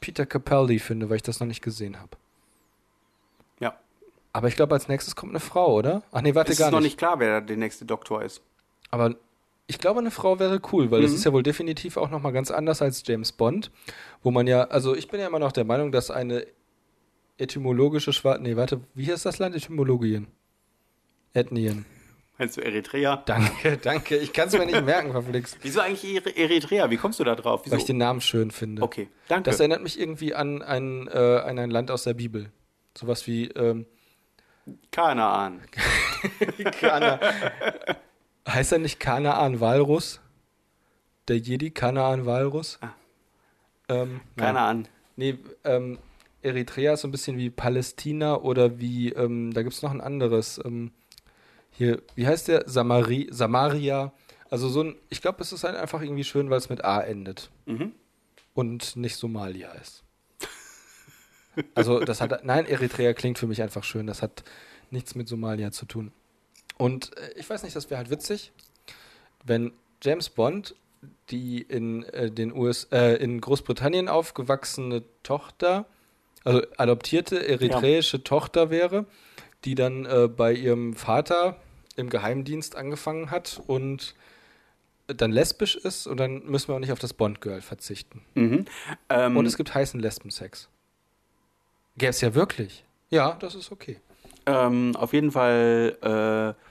Peter Capaldi finde, weil ich das noch nicht gesehen habe. Aber ich glaube, als nächstes kommt eine Frau, oder? Ach nee, warte es gar nicht. ist noch nicht klar, wer der nächste Doktor ist. Aber ich glaube, eine Frau wäre cool, weil mhm. das ist ja wohl definitiv auch nochmal ganz anders als James Bond, wo man ja, also ich bin ja immer noch der Meinung, dass eine etymologische Schwarze, nee, warte, wie heißt das Land? Etymologien. Ethnien. Meinst du Eritrea? Danke, danke. Ich kann es mir nicht merken, verflixt. Wieso eigentlich Eritrea? Wie kommst du da drauf? Wieso? Weil ich den Namen schön finde. Okay, danke. Das erinnert mich irgendwie an ein, äh, an ein Land aus der Bibel. Sowas wie ähm, Kanaan. Kana heißt er nicht Kanaan Walrus? Der Jedi Kanaan Walrus? Ah. Ähm, Kanaan. Nee, ähm, Eritrea ist so ein bisschen wie Palästina oder wie, ähm, da gibt es noch ein anderes. Ähm, hier, wie heißt der? Samari, Samaria. Also so ein, ich glaube, es ist halt einfach irgendwie schön, weil es mit A endet. Mhm. Und nicht Somalia ist. Also das hat, nein, Eritrea klingt für mich einfach schön. Das hat nichts mit Somalia zu tun. Und äh, ich weiß nicht, das wäre halt witzig, wenn James Bond die in äh, den US, äh, in Großbritannien aufgewachsene Tochter, also adoptierte eritreische ja. Tochter wäre, die dann äh, bei ihrem Vater im Geheimdienst angefangen hat und dann lesbisch ist und dann müssen wir auch nicht auf das Bond-Girl verzichten. Mhm. Ähm, und es gibt heißen Lesbensex. Gäbe es ja wirklich. Ja, das ist okay. Ähm, auf jeden Fall. Äh,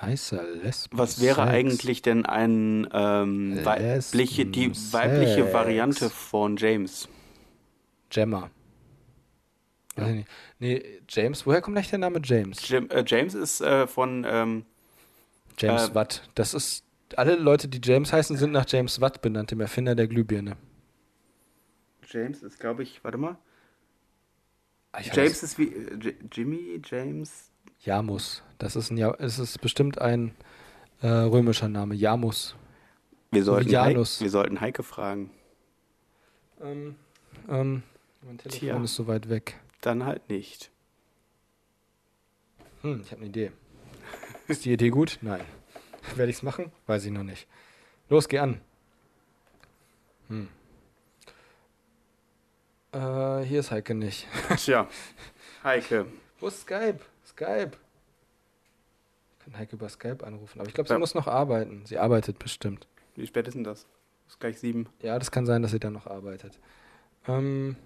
Heißer Lesbensex. Was wäre eigentlich denn ein ähm, weibliche, die weibliche Variante von James? Gemma. Ja. Nee, James, woher kommt eigentlich der Name James? Jim, äh, James ist äh, von ähm, James äh, Watt. Das ist alle Leute, die James heißen, sind nach James Watt benannt, dem Erfinder der Glühbirne. James ist, glaube ich, warte mal. Ah, ich James ist wie äh, Jimmy James. Jamus. Das ist ein ja, es ist bestimmt ein äh, römischer Name. Jamus. Wir sollten, Janus. Heike, wir sollten Heike fragen. Ähm, ähm, mein Telefon Tja. ist so weit weg. Dann halt nicht. Hm, ich habe eine Idee. Ist die Idee gut? Nein. Werde ich es machen? Weiß ich noch nicht. Los, geh an. Hm. Äh, hier ist Heike nicht. Tja, Heike. Wo ist Skype? Skype. Ich kann Heike über Skype anrufen, aber ich glaube, sie ja. muss noch arbeiten. Sie arbeitet bestimmt. Wie spät ist denn das? Ist gleich sieben. Ja, das kann sein, dass sie dann noch arbeitet. Ähm,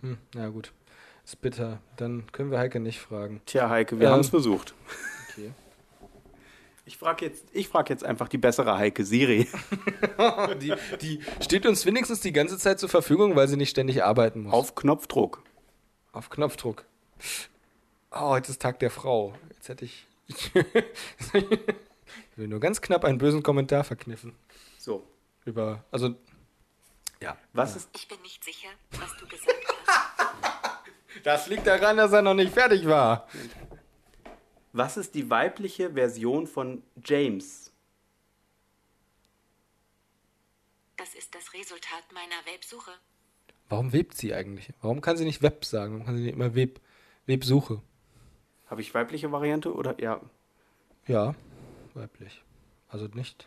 hm, na gut. Ist bitter. Dann können wir Heike nicht fragen. Tja, Heike, wir ähm, haben es versucht. Ich frage jetzt, frag jetzt einfach die bessere Heike Siri. die, die steht uns wenigstens die ganze Zeit zur Verfügung, weil sie nicht ständig arbeiten muss. Auf Knopfdruck. Auf Knopfdruck. Oh, heute ist Tag der Frau. Jetzt hätte ich. ich will nur ganz knapp einen bösen Kommentar verkniffen. So. Über. Also. Ja. Was ist. Ich bin nicht sicher, was du gesagt hast. das liegt daran, dass er noch nicht fertig war. Was ist die weibliche Version von James? Das ist das Resultat meiner Websuche. Warum webt sie eigentlich? Warum kann sie nicht Web sagen? Warum kann sie nicht immer Web, Websuche? Habe ich weibliche Variante oder ja? Ja, weiblich. Also nicht.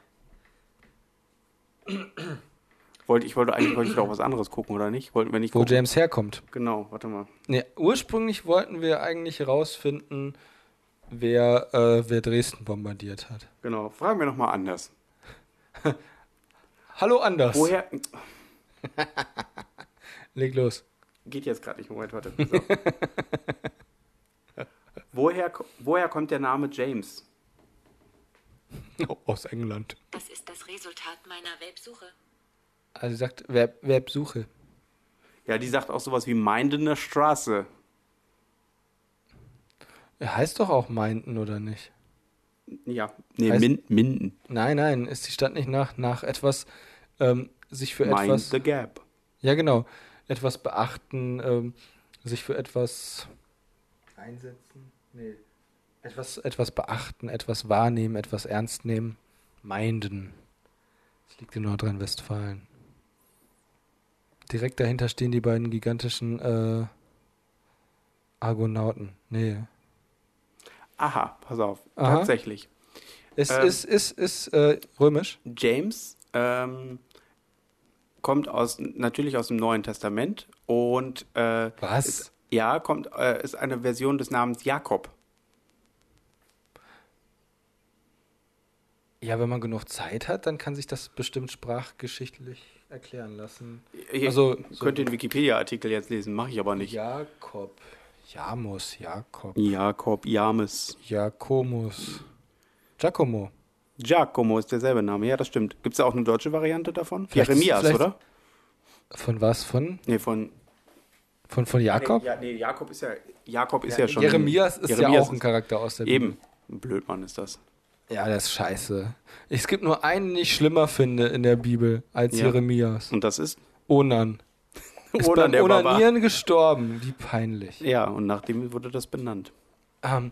Wollte, ich wollte eigentlich wollte ich doch was anderes gucken, oder nicht? Wollten wir nicht Wo gucken? James herkommt. Genau, warte mal. Nee, ursprünglich wollten wir eigentlich herausfinden, wer, äh, wer Dresden bombardiert hat. Genau, fragen wir nochmal anders. Hallo Anders. Woher. Leg los. Geht jetzt gerade nicht. Moment, warte. So. woher, woher kommt der Name James? aus England. Das ist das Resultat meiner Websuche. Also sie sagt Web Websuche. Ja, die sagt auch sowas wie Meindene Straße. Er heißt doch auch Meinden, oder nicht? Ja, nee, heißt, Min Minden. Nein, nein, ist die Stadt nicht nach, nach etwas, ähm, sich für Mind etwas... the Gap. Ja, genau. Etwas beachten, ähm, sich für etwas einsetzen. Nee. Etwas, etwas beachten, etwas wahrnehmen, etwas ernst nehmen. Meinden. Das liegt in Nordrhein-Westfalen. Direkt dahinter stehen die beiden gigantischen äh, Argonauten. Nee. Aha, pass auf. Aha. Tatsächlich. Es Ähm. ist, ist, ist äh, römisch. James ähm, kommt aus natürlich aus dem Neuen Testament und äh, Was? Ist, ja, kommt äh, ist eine Version des Namens Jakob. Ja, wenn man genug Zeit hat, dann kann sich das bestimmt sprachgeschichtlich erklären lassen. Ihr Also, könnt den Wikipedia-Artikel jetzt lesen, mache ich aber nicht. Jakob. Jamus, Jakob. Jakob James. Jakomus. Giacomo. Giacomo ist derselbe Name, ja, das stimmt. Gibt es da auch eine deutsche Variante davon? Vielleicht Jeremias, vielleicht- oder? Von was? Von? Nee, von. Von, von Jakob? Nee, ja, nee, Jakob ist ja. Jakob ist ja, schon. Jeremias ist ja Jeremias auch ein Charakter aus der Bibel. Eben. Ein Blödmann ist das. Ja, das ist scheiße. Es gibt nur einen, den ich schlimmer finde in der Bibel als Ja. Jeremias. Und das ist? Onan. Ist Onan, beim. Onanieren gestorben. Wie peinlich. Ja, und nach dem wurde das benannt. Ähm,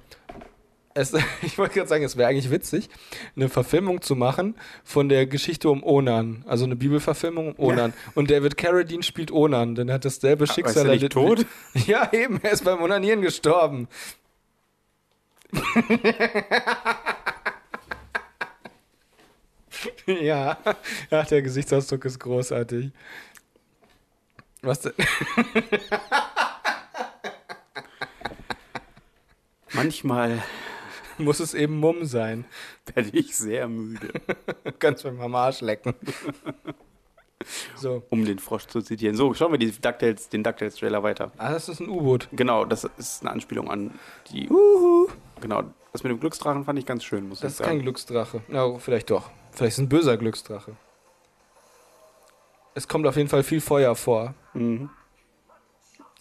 es, ich wollte gerade sagen, es wäre eigentlich witzig, eine Verfilmung zu machen von der Geschichte um Onan. Also eine Bibelverfilmung um Onan. Und David Carradine spielt Onan, denn er hat dasselbe ist Schicksal er nicht tot? Ja, eben, er ist beim Onanieren gestorben. ja, ach, der Gesichtsausdruck ist großartig. Was denn? Manchmal Muss es eben Mumm sein. werde ich sehr müde, Kannst mir mal am Arsch lecken. So. um den Frosch zu zitieren. So, schauen wir die DuckTales, den DuckTales-Trailer weiter. Ah, das ist ein U-Boot. Genau, das ist eine Anspielung an die. Genau, das mit dem Glücksdrachen fand ich ganz schön, muss Das ich ist kein sagen. Glücksdrache. Na, vielleicht doch. Vielleicht ist es ein böser Glücksdrache. Es kommt auf jeden Fall viel Feuer vor. Mhm.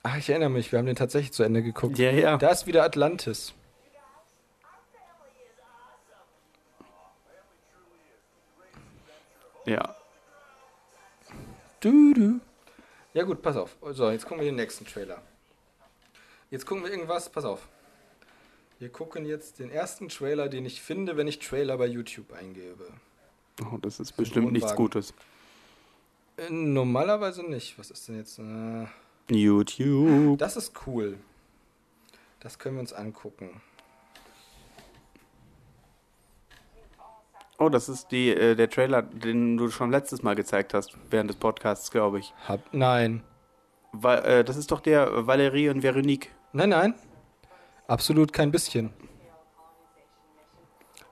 Ach, ich erinnere mich, wir haben den tatsächlich zu Ende geguckt. Ja, ja. Da ist wieder Atlantis. ja. Du, du. Ja gut, pass auf. So, jetzt gucken wir den nächsten Trailer. Jetzt gucken wir irgendwas, pass auf. Wir gucken jetzt den ersten Trailer, den ich finde, wenn ich Trailer bei YouTube eingebe. Oh, das ist bestimmt nichts. Gutes. Äh, normalerweise nicht. Was ist denn jetzt? Äh, YouTube. das ist cool. Das können wir uns angucken. Oh, das ist die, äh, der Trailer, den du schon letztes Mal gezeigt hast, während des Podcasts, glaube ich. Hab, nein. Wa äh, das ist doch der Valerie und Veronique. Nein, nein. Absolut kein bisschen.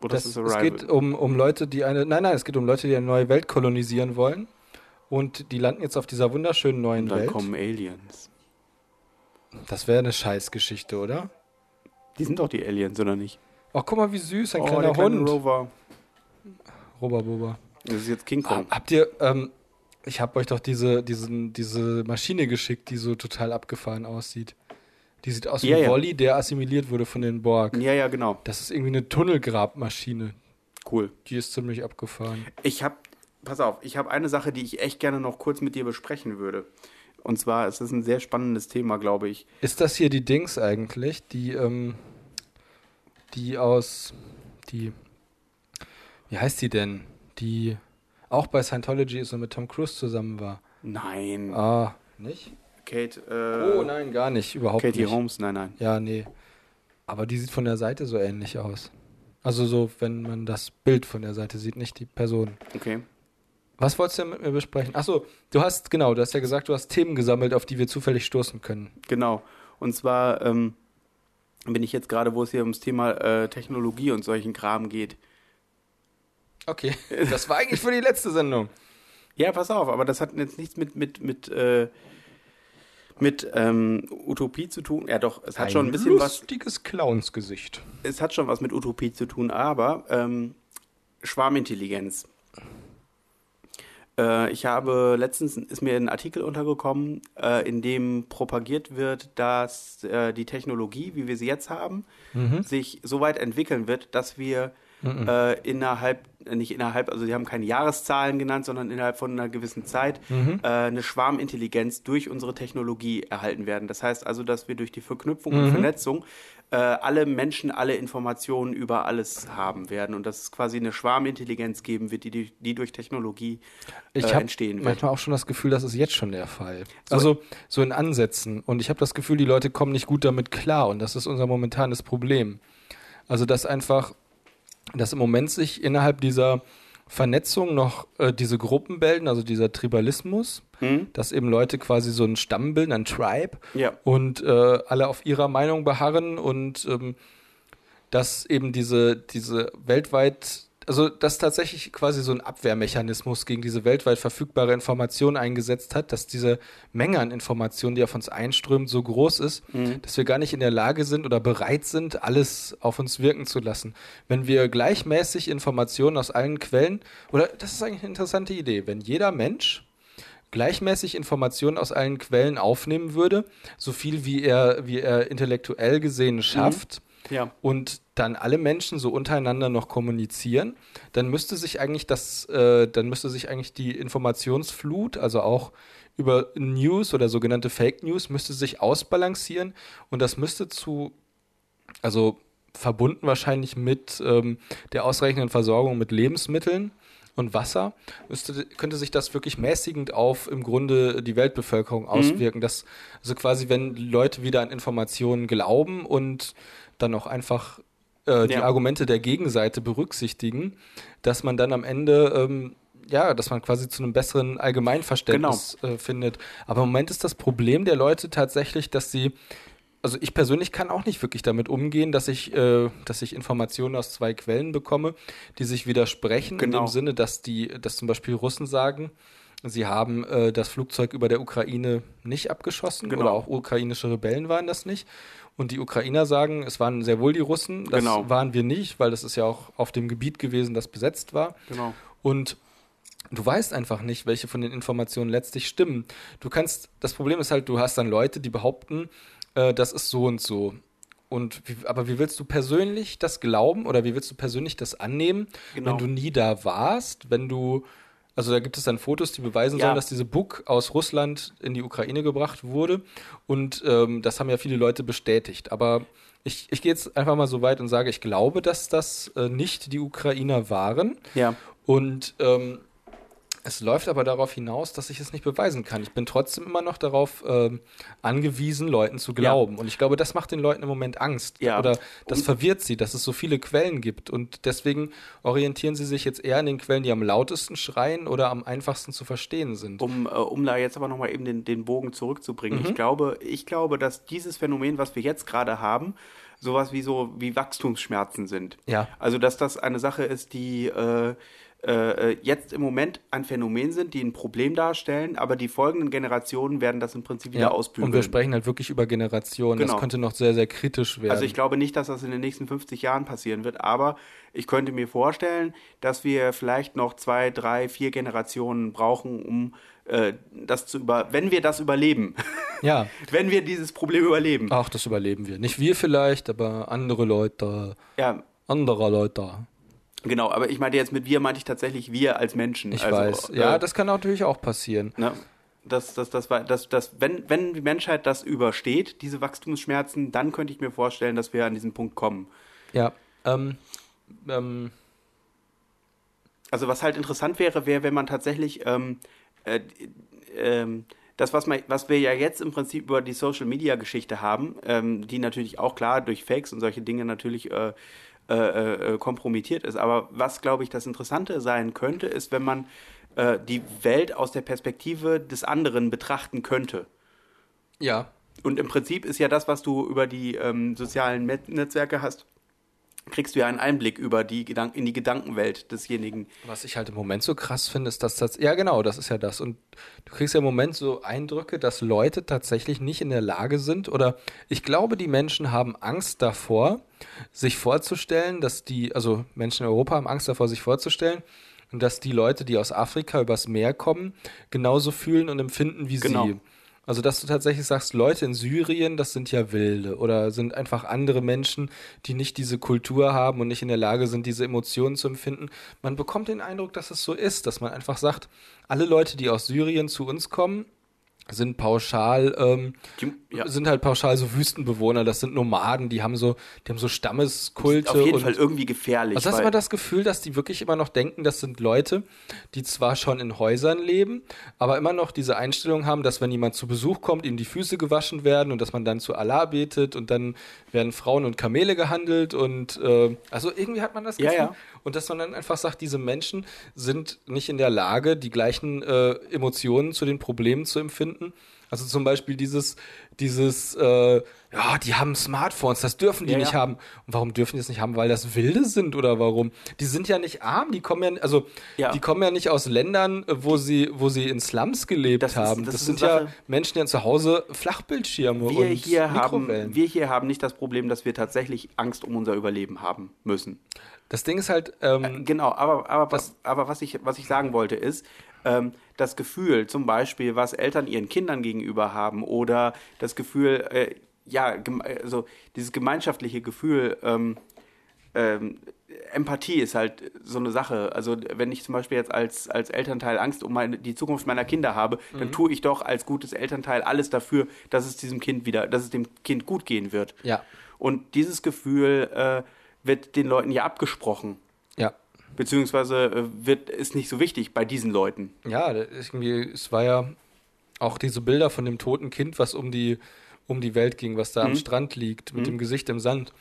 Oder Das, ist es geht um, um Leute, die eine. Nein, nein, es geht um Leute, die eine neue Welt kolonisieren wollen. Und die landen jetzt auf dieser wunderschönen neuen Und dann Welt. kommen Aliens. Das wäre eine Scheißgeschichte, oder? Die sind doch die Aliens, oder nicht? Ach, guck mal, wie süß, ein oh, kleiner der Hund. Rover. Roba Boba. Das ist jetzt King Kong. Ha- Habt ihr, ähm, ich habe euch doch diese, diesen, diese Maschine geschickt, die so total abgefahren aussieht. Die sieht aus wie Ja, ein ja. Der assimiliert wurde von den Borg. Ja, ja, genau. Das ist irgendwie eine Tunnelgrabmaschine. Cool. Die ist ziemlich abgefahren. Ich habe, pass auf, ich habe eine Sache, die ich echt gerne noch kurz mit dir besprechen würde. Und zwar ist es ein sehr spannendes Thema, glaube ich. Ist das hier die Dings eigentlich, die, ähm, die aus, die, wie heißt die denn? Die auch bei Scientology ist und mit Tom Cruise zusammen war. Nein. Ah, nicht? Kate, äh, oh nein, gar nicht, überhaupt Katie nicht. Holmes, nein, nein. Ja, nee. Aber die sieht von der Seite so ähnlich aus. Also so, wenn man das Bild von der Seite sieht, nicht die Person. Okay. Was wolltest du denn mit mir besprechen? Achso, du hast, genau, du hast ja gesagt, du hast Themen gesammelt, auf die wir zufällig stoßen können. Genau. Und zwar ähm, bin ich jetzt gerade, wo es hier ums Thema äh, Technologie und solchen Kram geht. Okay, das war eigentlich für die letzte Sendung. Ja, pass auf, aber das hat jetzt nichts mit, mit, mit, äh, mit ähm, Utopie zu tun. Ja, doch, es hat schon ein bisschen was. lustiges Clownsgesicht. Es hat schon was mit Utopie zu tun, aber ähm, Schwarmintelligenz. Äh, ich habe letztens ist mir ein Artikel untergekommen, äh, in dem propagiert wird, dass äh, die Technologie, wie wir sie jetzt haben, Mhm. sich so weit entwickeln wird, dass wir äh, innerhalb nicht innerhalb, also sie haben keine Jahreszahlen genannt, sondern innerhalb von einer gewissen Zeit mhm. äh, eine Schwarmintelligenz durch unsere Technologie erhalten werden. Das heißt also, dass wir durch die Verknüpfung mhm. und Vernetzung äh, alle Menschen alle Informationen über alles haben werden und dass es quasi eine Schwarmintelligenz geben wird, die, die durch Technologie äh, ich entstehen wird. Manchmal auch schon das Gefühl, das ist jetzt schon der Fall. So. Also so in Ansätzen. Und ich habe das Gefühl, die Leute kommen nicht gut damit klar und das ist unser momentanes Problem. Also dass einfach, dass im Moment sich innerhalb dieser Vernetzung noch äh, diese Gruppen bilden, also dieser Tribalismus, mhm. dass eben Leute quasi so einen Stamm bilden, ein Tribe ja. und äh, alle auf ihrer Meinung beharren und ähm, dass eben diese, diese weltweit also dass tatsächlich quasi so ein Abwehrmechanismus gegen diese weltweit verfügbare Information eingesetzt hat, dass diese Menge an Informationen, die auf uns einströmt, so groß ist, mhm. dass wir gar nicht in der Lage sind oder bereit sind, alles auf uns wirken zu lassen. Wenn wir gleichmäßig Informationen aus allen Quellen, oder das ist eigentlich eine interessante Idee, wenn jeder Mensch gleichmäßig Informationen aus allen Quellen aufnehmen würde, so viel wie er, wie er intellektuell gesehen mhm. schafft, mhm ja. und dann alle Menschen so untereinander noch kommunizieren, dann müsste sich eigentlich das, äh, dann müsste sich eigentlich die Informationsflut, also auch über News oder sogenannte Fake News, müsste sich ausbalancieren und das müsste zu, also verbunden wahrscheinlich mit ähm, der ausreichenden Versorgung mit Lebensmitteln und Wasser, müsste, könnte sich das wirklich mäßigend auf im Grunde die Weltbevölkerung mhm. auswirken. Mhm. Dass, also quasi, wenn Leute wieder an Informationen glauben und dann auch einfach äh, die ja. Argumente der Gegenseite berücksichtigen, dass man dann am Ende ähm, ja, dass man quasi zu einem besseren Allgemeinverständnis genau. äh, findet. Aber im Moment ist das Problem der Leute tatsächlich, dass sie, also ich persönlich kann auch nicht wirklich damit umgehen, dass ich, äh, dass ich Informationen aus zwei Quellen bekomme, die sich widersprechen, genau. in dem Sinne, dass die, dass zum Beispiel Russen sagen, sie haben äh, das Flugzeug über der Ukraine nicht abgeschossen genau. oder auch ukrainische Rebellen waren das nicht. Und die Ukrainer sagen, es waren sehr wohl die Russen. Das genau. waren wir nicht, weil das ist ja auch auf dem Gebiet gewesen, das besetzt war. Genau. Und du weißt einfach nicht, welche von den Informationen letztlich stimmen. Du kannst, das Problem ist halt, du hast dann Leute, die behaupten, äh, das ist so und so. Und wie, aber wie willst du persönlich das glauben oder wie willst du persönlich das annehmen, genau. wenn du nie da warst, wenn du also da gibt es dann Fotos, die beweisen ja. sollen, dass diese Book aus Russland in die Ukraine gebracht wurde. Und ähm, das haben ja viele Leute bestätigt. Aber ich, ich gehe jetzt einfach mal so weit und sage, ich glaube, dass das äh, nicht die Ukrainer waren. Ja. Und ähm, es läuft aber darauf hinaus, dass ich es nicht beweisen kann. Ich bin trotzdem immer noch darauf ähm, angewiesen, Leuten zu glauben. Ja. Und ich glaube, das macht den Leuten im Moment Angst. Ja. Oder das und verwirrt sie, dass es so viele Quellen gibt. Und deswegen orientieren sie sich jetzt eher an den Quellen, die am lautesten schreien oder am einfachsten zu verstehen sind. Um, äh, um da jetzt aber nochmal eben den, den Bogen zurückzubringen. Mhm. Ich, glaube, ich glaube, dass dieses Phänomen, was wir jetzt gerade haben, sowas wie so wie Wachstumsschmerzen sind. Ja. Also dass das eine Sache ist, die äh, äh, jetzt im Moment ein Phänomen sind, die ein Problem darstellen, aber die folgenden Generationen werden das im Prinzip wieder ja, ausbügeln. Und wir sprechen halt wirklich über Generationen. Genau. Das könnte noch sehr, sehr kritisch werden. Also ich glaube nicht, dass das in den nächsten 50 Jahren passieren wird, aber ich könnte mir vorstellen, dass wir vielleicht noch zwei, drei, vier Generationen brauchen, um äh, das zu über, wenn wir das überleben. Ja. wenn wir dieses Problem überleben. Ach, das überleben wir. Nicht wir vielleicht, aber andere Leute. Ja. Anderer Leute. Genau, aber ich meinte jetzt mit wir, meinte ich tatsächlich wir als Menschen. Ich also, weiß. Ja, äh, das kann natürlich auch passieren. Ne? Das, das, das, das, das, das, wenn, wenn die Menschheit das übersteht, diese Wachstumsschmerzen, dann könnte ich mir vorstellen, dass wir an diesen Punkt kommen. Ja. Ähm, ähm. Also was halt interessant wäre, wäre, wenn man tatsächlich ähm, äh, ähm, das, was, man, was wir ja jetzt im Prinzip über die Social-Media-Geschichte haben, ähm, die natürlich auch klar durch Fakes und solche Dinge natürlich äh, äh, kompromittiert ist. Aber was, glaube ich, das Interessante sein könnte, ist, wenn man äh, die Welt aus der Perspektive des anderen betrachten könnte. Ja. Und im Prinzip ist ja das, was du über die ähm, sozialen Netzwerke hast, kriegst du ja einen Einblick über die Gedank in die Gedankenwelt desjenigen. Was ich halt im Moment so krass finde, ist, dass das, ja genau, das ist ja das. Und du kriegst ja im Moment so Eindrücke, dass Leute tatsächlich nicht in der Lage sind oder ich glaube, die Menschen haben Angst davor, sich vorzustellen, dass die, also Menschen in Europa haben Angst davor, sich vorzustellen, dass die Leute, die aus Afrika übers Meer kommen, genauso fühlen und empfinden wie genau. sie. Also, dass du tatsächlich sagst, Leute in Syrien, das sind ja Wilde oder sind einfach andere Menschen, die nicht diese Kultur haben und nicht in der Lage sind, diese Emotionen zu empfinden. Man bekommt den Eindruck, dass es so ist, dass man einfach sagt, alle Leute, die aus Syrien zu uns kommen, sind pauschal, ähm, ja. sind halt pauschal so Wüstenbewohner, das sind Nomaden, die haben so, die haben so Stammeskulte. auf jeden Fall irgendwie gefährlich. Also hast du mal das Gefühl, dass die wirklich immer noch denken, das sind Leute, die zwar schon in Häusern leben, aber immer noch diese Einstellung haben, dass wenn jemand zu Besuch kommt, ihm die Füße gewaschen werden und dass man dann zu Allah betet und dann werden Frauen und Kamele gehandelt und äh, also irgendwie hat man das Gefühl. Ja, ja. Und dass man dann einfach sagt, diese Menschen sind nicht in der Lage, die gleichen äh, Emotionen zu den Problemen zu empfinden. Also zum Beispiel dieses, dieses, äh, ja, die haben Smartphones, das dürfen die ja, nicht ja. haben. Und warum dürfen die das nicht haben? Weil das Wilde sind oder warum? Die sind ja nicht arm, die kommen ja, also ja. die kommen ja nicht aus Ländern, wo sie, wo sie in Slums gelebt das haben. Ist, das, das sind ja Menschen, die zu Hause Flachbildschirme wir und hier haben, Wir hier haben nicht das Problem, dass wir tatsächlich Angst um unser Überleben haben müssen. Das Ding ist halt. Ähm, äh, genau, aber, aber, was, aber was, ich, was ich sagen wollte ist, ähm, das Gefühl, zum Beispiel, was Eltern ihren Kindern gegenüber haben oder das Gefühl, äh, ja, also dieses gemeinschaftliche Gefühl, ähm, ähm, Empathie ist halt so eine Sache. Also wenn ich zum Beispiel jetzt als, als Elternteil Angst um meine, die Zukunft meiner Kinder habe, mhm. dann tue ich doch als gutes Elternteil alles dafür, dass es diesem Kind wieder, dass es dem Kind gut gehen wird. Ja. Und dieses Gefühl äh, wird den Leuten ja abgesprochen. Ja. Beziehungsweise äh, wird, ist nicht so wichtig bei diesen Leuten. Ja, irgendwie, es war ja auch diese Bilder von dem toten Kind, was um die, um die Welt ging, was da mhm. am Strand liegt, mit mhm. dem Gesicht im Sand.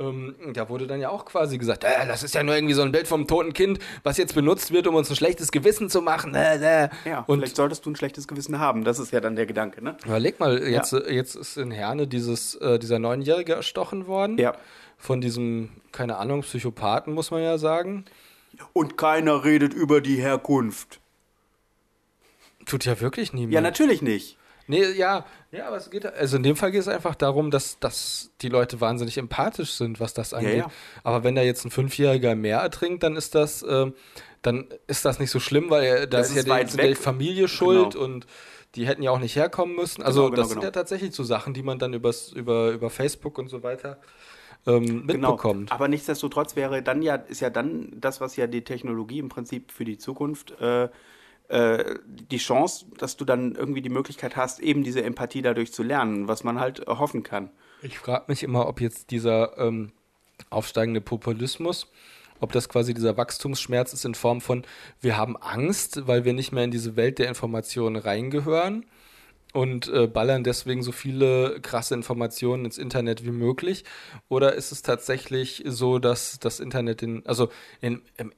Ähm, da wurde dann ja auch quasi gesagt, äh, das ist ja nur irgendwie so ein Bild vom toten Kind, was jetzt benutzt wird, um uns ein schlechtes Gewissen zu machen. Äh, äh. Ja, und vielleicht solltest du ein schlechtes Gewissen haben. Das ist ja dann der Gedanke, ne? Überleg mal, jetzt, ja. jetzt ist in Herne dieses, äh, dieser Neunjährige erstochen worden. Ja von diesem, keine Ahnung, Psychopathen, muss man ja sagen. Und keiner redet über die Herkunft. Tut ja wirklich niemand. Ja, natürlich nicht. Nee, ja, ja, aber es geht, also in dem Fall geht es einfach darum, dass, dass die Leute wahnsinnig empathisch sind, was das angeht. Ja, ja. Aber wenn da jetzt ein Fünfjähriger mehr ertrinkt, dann ist das, äh, dann ist das nicht so schlimm, weil er, da ist, ist ja die, die Familie schuld genau. und die hätten ja auch nicht herkommen müssen. Also genau, genau, das sind genau. ja tatsächlich so Sachen, die man dann übers, über, über Facebook und so weiter ähm, genau. mitbekommt. Genau. Aber nichtsdestotrotz wäre dann ja, ist ja dann das, was ja die Technologie im Prinzip für die Zukunft äh, äh, die Chance, dass du dann irgendwie die Möglichkeit hast, eben diese Empathie dadurch zu lernen, was man halt hoffen kann. Ich frage mich immer, ob jetzt dieser ähm, aufsteigende Populismus, ob das quasi dieser Wachstumsschmerz ist in Form von, wir haben Angst, weil wir nicht mehr in diese Welt der Informationen reingehören und äh, ballern deswegen so viele krasse Informationen ins Internet wie möglich? Oder ist es tatsächlich so, dass das Internet in, also in, im,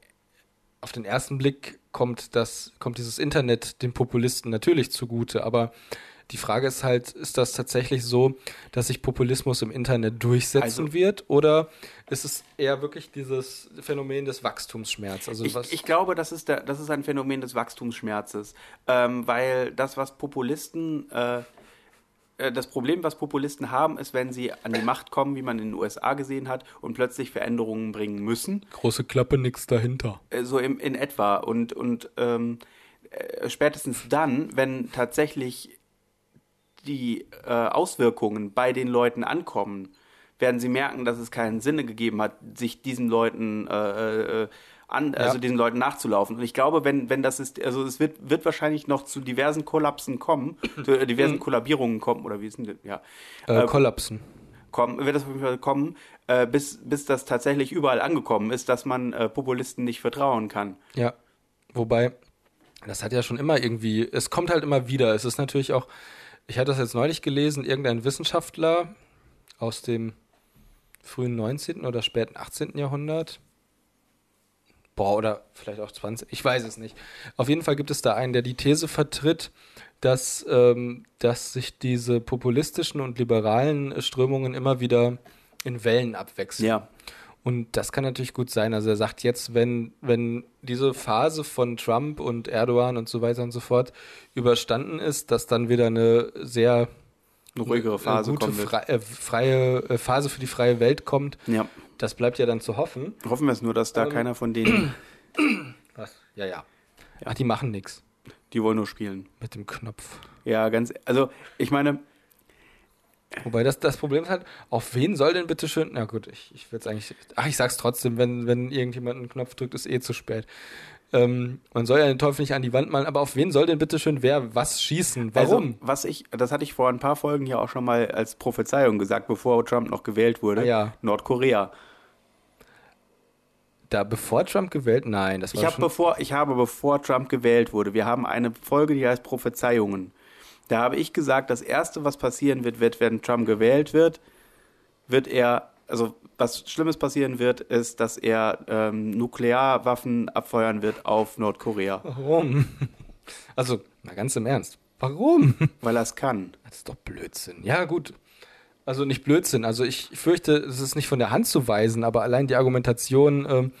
auf den ersten Blick kommt das, kommt dieses Internet den Populisten natürlich zugute, aber die Frage ist halt, ist das tatsächlich so, dass sich Populismus im Internet durchsetzen also, wird oder ist es eher wirklich dieses Phänomen des Wachstumsschmerzes? Also ich, ich, glaube, das ist, der, das ist ein Phänomen des Wachstumsschmerzes, ähm, weil das, was Populisten äh, äh, das Problem, was Populisten haben, ist, wenn sie an die Macht kommen, wie man in den USA gesehen hat, und plötzlich Veränderungen bringen müssen. Große Klappe, nichts dahinter. Äh, so im, in etwa. Und, und ähm, äh, spätestens dann, wenn tatsächlich die äh, Auswirkungen bei den Leuten ankommen, werden sie merken, dass es keinen Sinne gegeben hat, sich diesen Leuten äh, äh, an, also ja. diesen Leuten nachzulaufen. Und ich glaube, wenn, wenn das ist, also es wird, wird wahrscheinlich noch zu diversen Kollapsen kommen, zu äh, diversen mhm. Kollabierungen kommen, oder wie ist denn ja. Äh, äh, Kollapsen. Kommen, wird das auf jeden Fall kommen, äh, bis, bis das tatsächlich überall angekommen ist, dass man äh, Populisten nicht vertrauen kann. Ja. Wobei, das hat ja schon immer irgendwie, es kommt halt immer wieder. Es ist natürlich auch, ich hatte das jetzt neulich gelesen, irgendein Wissenschaftler aus dem frühen 19. oder späten 18. Jahrhundert. Boah, oder vielleicht auch 20, ich weiß es nicht. Auf jeden Fall gibt es da einen, der die These vertritt, dass, ähm, dass sich diese populistischen und liberalen Strömungen immer wieder in Wellen abwechseln. Ja. Und das kann natürlich gut sein. Also er sagt jetzt, wenn, wenn diese Phase von Trump und Erdogan und so weiter und so fort überstanden ist, dass dann wieder eine sehr eine ruhigere Phase eine gute, frei, äh, freie äh, Phase für die freie Welt kommt. Ja. Das bleibt ja dann zu hoffen. Hoffen wir es nur, dass da ähm, keiner von denen. Was? Ja, ja. Ach, die machen nichts. Die wollen nur spielen. Mit dem Knopf. Ja, ganz, also ich meine, Wobei das, das Problem ist halt, auf wen soll denn bitte schön, na gut, ich, ich würde es eigentlich, ach, ich sag's trotzdem, wenn, wenn irgendjemand einen Knopf drückt, ist eh zu spät. Ähm, man soll ja den Teufel nicht an die Wand malen, aber auf wen soll denn bitte schön wer was schießen? Warum? Also, was ich, das hatte ich vor ein paar Folgen ja auch schon mal als Prophezeiung gesagt, bevor Trump noch gewählt wurde. Ah, ja. Nordkorea. da bevor Trump gewählt, nein, das war Ich habe schon, bevor, ich habe bevor Trump gewählt wurde, wir haben eine Folge, die heißt Prophezeiungen. Da habe ich gesagt, das erste, was passieren wird, wird, wenn Trump gewählt wird, wird er, also was Schlimmes passieren wird, ist, dass er ähm, Nuklearwaffen abfeuern wird auf Nordkorea, warum? Also, mal ganz im Ernst, warum? weil er es kann. Das ist doch Blödsinn. Ja, gut. Also nicht Blödsinn. Also ich fürchte, es ist nicht von der Hand zu weisen, aber allein die Argumentation, ähm,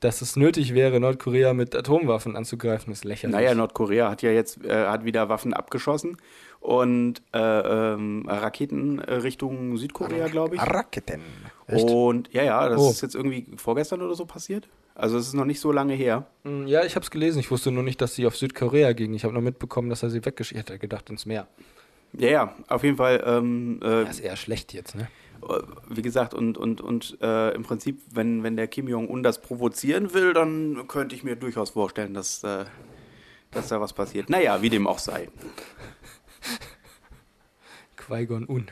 dass es nötig wäre, Nordkorea mit Atomwaffen anzugreifen, ist lächerlich. Naja, Nordkorea hat ja jetzt äh, hat wieder Waffen abgeschossen und äh, ähm, Raketen Richtung Südkorea, glaube ich. Raketen. Und ja, ja, das Oh. ist jetzt irgendwie vorgestern oder so passiert. Also es ist noch nicht so lange her. Mm, Ja, ich habe es gelesen. Ich wusste nur nicht, dass sie auf Südkorea ging. Ich habe nur mitbekommen, dass er sie weggeschickt hat. Hätte gedacht ins Meer. Ja, ja, auf jeden Fall. Ähm, äh, Das ist eher schlecht jetzt, ne? Wie gesagt, und, und, und äh, im Prinzip, wenn, wenn der Kim Jong-un das provozieren will, dann könnte ich mir durchaus vorstellen, dass, äh, dass da was passiert. Naja, wie dem auch sei. Qui-Gon Un.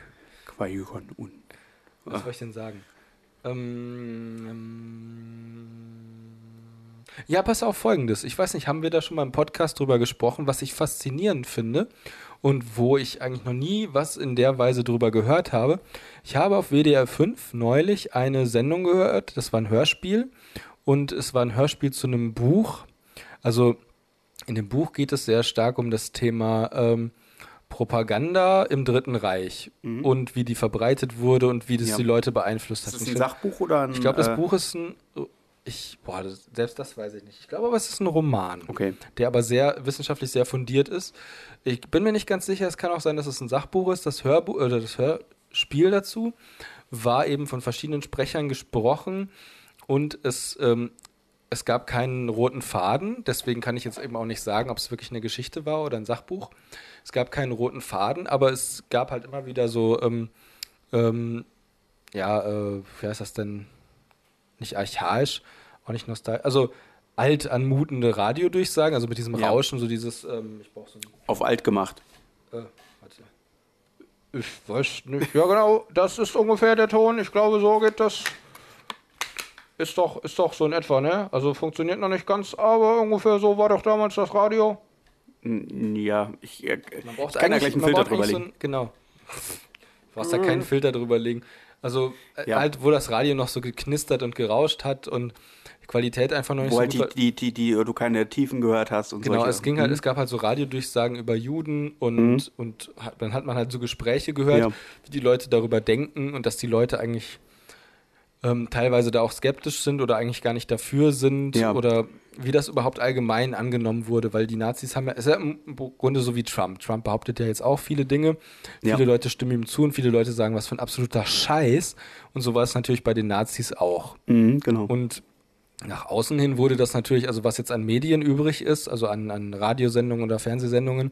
Qui-Gon-Un. Was soll ich denn sagen? Ähm, ähm, ja, pass auf Folgendes. Ich weiß nicht, haben wir da schon mal im Podcast drüber gesprochen, was ich faszinierend finde und wo ich eigentlich noch nie was in der Weise drüber gehört habe. Ich habe auf WDR 5 neulich eine Sendung gehört, das war ein Hörspiel und es war ein Hörspiel zu einem Buch. Also in dem Buch geht es sehr stark um das Thema ähm, Propaganda im Dritten Reich und wie die verbreitet wurde und wie das Mhm. Ja. die Leute beeinflusst hat. Ist das ein Sachbuch oder ein. ich glaube, das äh, Buch ist ein. Ich, boah, das, selbst das weiß ich nicht. Ich glaube aber, es ist ein Roman. Okay. Der aber sehr wissenschaftlich sehr fundiert ist. Ich bin mir nicht ganz sicher, es kann auch sein, dass es ein Sachbuch ist. Das Hörbuch oder das Hörspiel dazu war eben von verschiedenen Sprechern gesprochen und es, ähm, es gab keinen roten Faden. Deswegen kann ich jetzt eben auch nicht sagen, ob es wirklich eine Geschichte war oder ein Sachbuch. Es gab keinen roten Faden, aber es gab halt immer wieder so, ähm, ähm, ja, äh, wie heißt das denn? Nicht archaisch, auch nicht nostalgisch. Also alt anmutende Radiodurchsagen, also mit diesem Ja. Rauschen, so dieses, ähm, ich brauche so Auf alt gemacht. äh, warte. Ich weiß nicht. Ja, genau, das ist ungefähr der Ton. Ich glaube, so geht das. Ist doch, ist doch so in etwa, ne? Also funktioniert noch nicht ganz, aber ungefähr so war doch damals das Radio. Ja, ich, Man braucht ich kann da gleich einen Filter drüber legen. So ein, genau. Du brauchst da keinen Filter drüber legen. Also äh, Ja. halt, wo das Radio noch so geknistert und gerauscht hat und Qualität einfach noch nicht Wo so halt die, die, die, die, du keine Tiefen gehört hast und Genau, solche. es ging halt, Mhm. es gab halt so Radiodurchsagen über Juden und, und hat, dann hat man halt so Gespräche gehört, Ja. wie die Leute darüber denken und dass die Leute eigentlich ähm, teilweise da auch skeptisch sind oder eigentlich gar nicht dafür sind Ja. oder wie das überhaupt allgemein angenommen wurde, weil die Nazis haben ja, es ist ja im Grunde so wie Trump. Trump behauptet ja jetzt auch viele Dinge. Ja. Viele Leute stimmen ihm zu und viele Leute sagen, was für ein absoluter Scheiß. Und so war es natürlich bei den Nazis auch. Mhm, genau. Und nach außen hin wurde das natürlich, also was jetzt an Medien übrig ist, also an, an Radiosendungen oder Fernsehsendungen,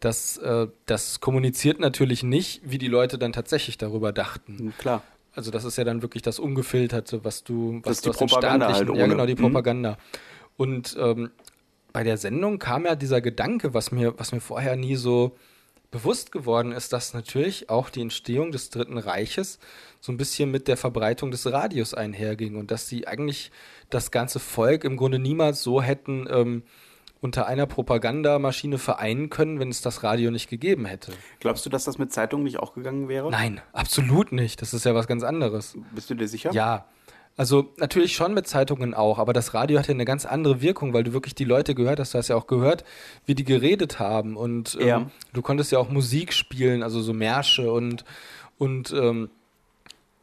das, äh, das kommuniziert natürlich nicht, wie die Leute dann tatsächlich darüber dachten. Mhm, Klar. Also das ist ja dann wirklich das Ungefilterte, was du, was ist du die aus dem staatlichen, halt ja ohne. genau, die Mhm. Propaganda. Und ähm, bei der Sendung kam ja dieser Gedanke, was mir, was mir vorher nie so bewusst geworden ist, dass natürlich auch die Entstehung des Dritten Reiches so ein bisschen mit der Verbreitung des Radios einherging und dass sie eigentlich das ganze Volk im Grunde niemals so hätten ähm, unter einer Propagandamaschine vereinen können, wenn es das Radio nicht gegeben hätte. Glaubst du, dass das mit Zeitungen nicht auch gegangen wäre? Nein, absolut nicht. Das ist ja was ganz anderes. Bist du dir sicher? Ja, also natürlich schon mit Zeitungen auch, aber das Radio hat ja eine ganz andere Wirkung, weil du wirklich die Leute gehört hast. Du hast ja auch gehört, wie die geredet haben. Und ähm, Ja. du konntest ja auch Musik spielen, also so Märsche und und ähm,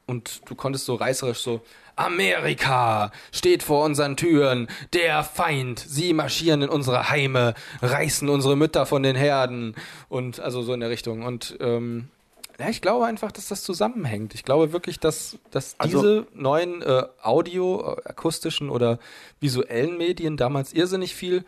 und du konntest so reißerisch so Amerika steht vor unseren Türen, der Feind, sie marschieren in unsere Heime, reißen unsere Mütter von den Herden. Und also so in der Richtung. Und ähm, ja, ich glaube einfach, dass das zusammenhängt. Ich glaube wirklich, dass, dass Also- diese neuen äh, Audio, äh, akustischen oder visuellen Medien damals irrsinnig viel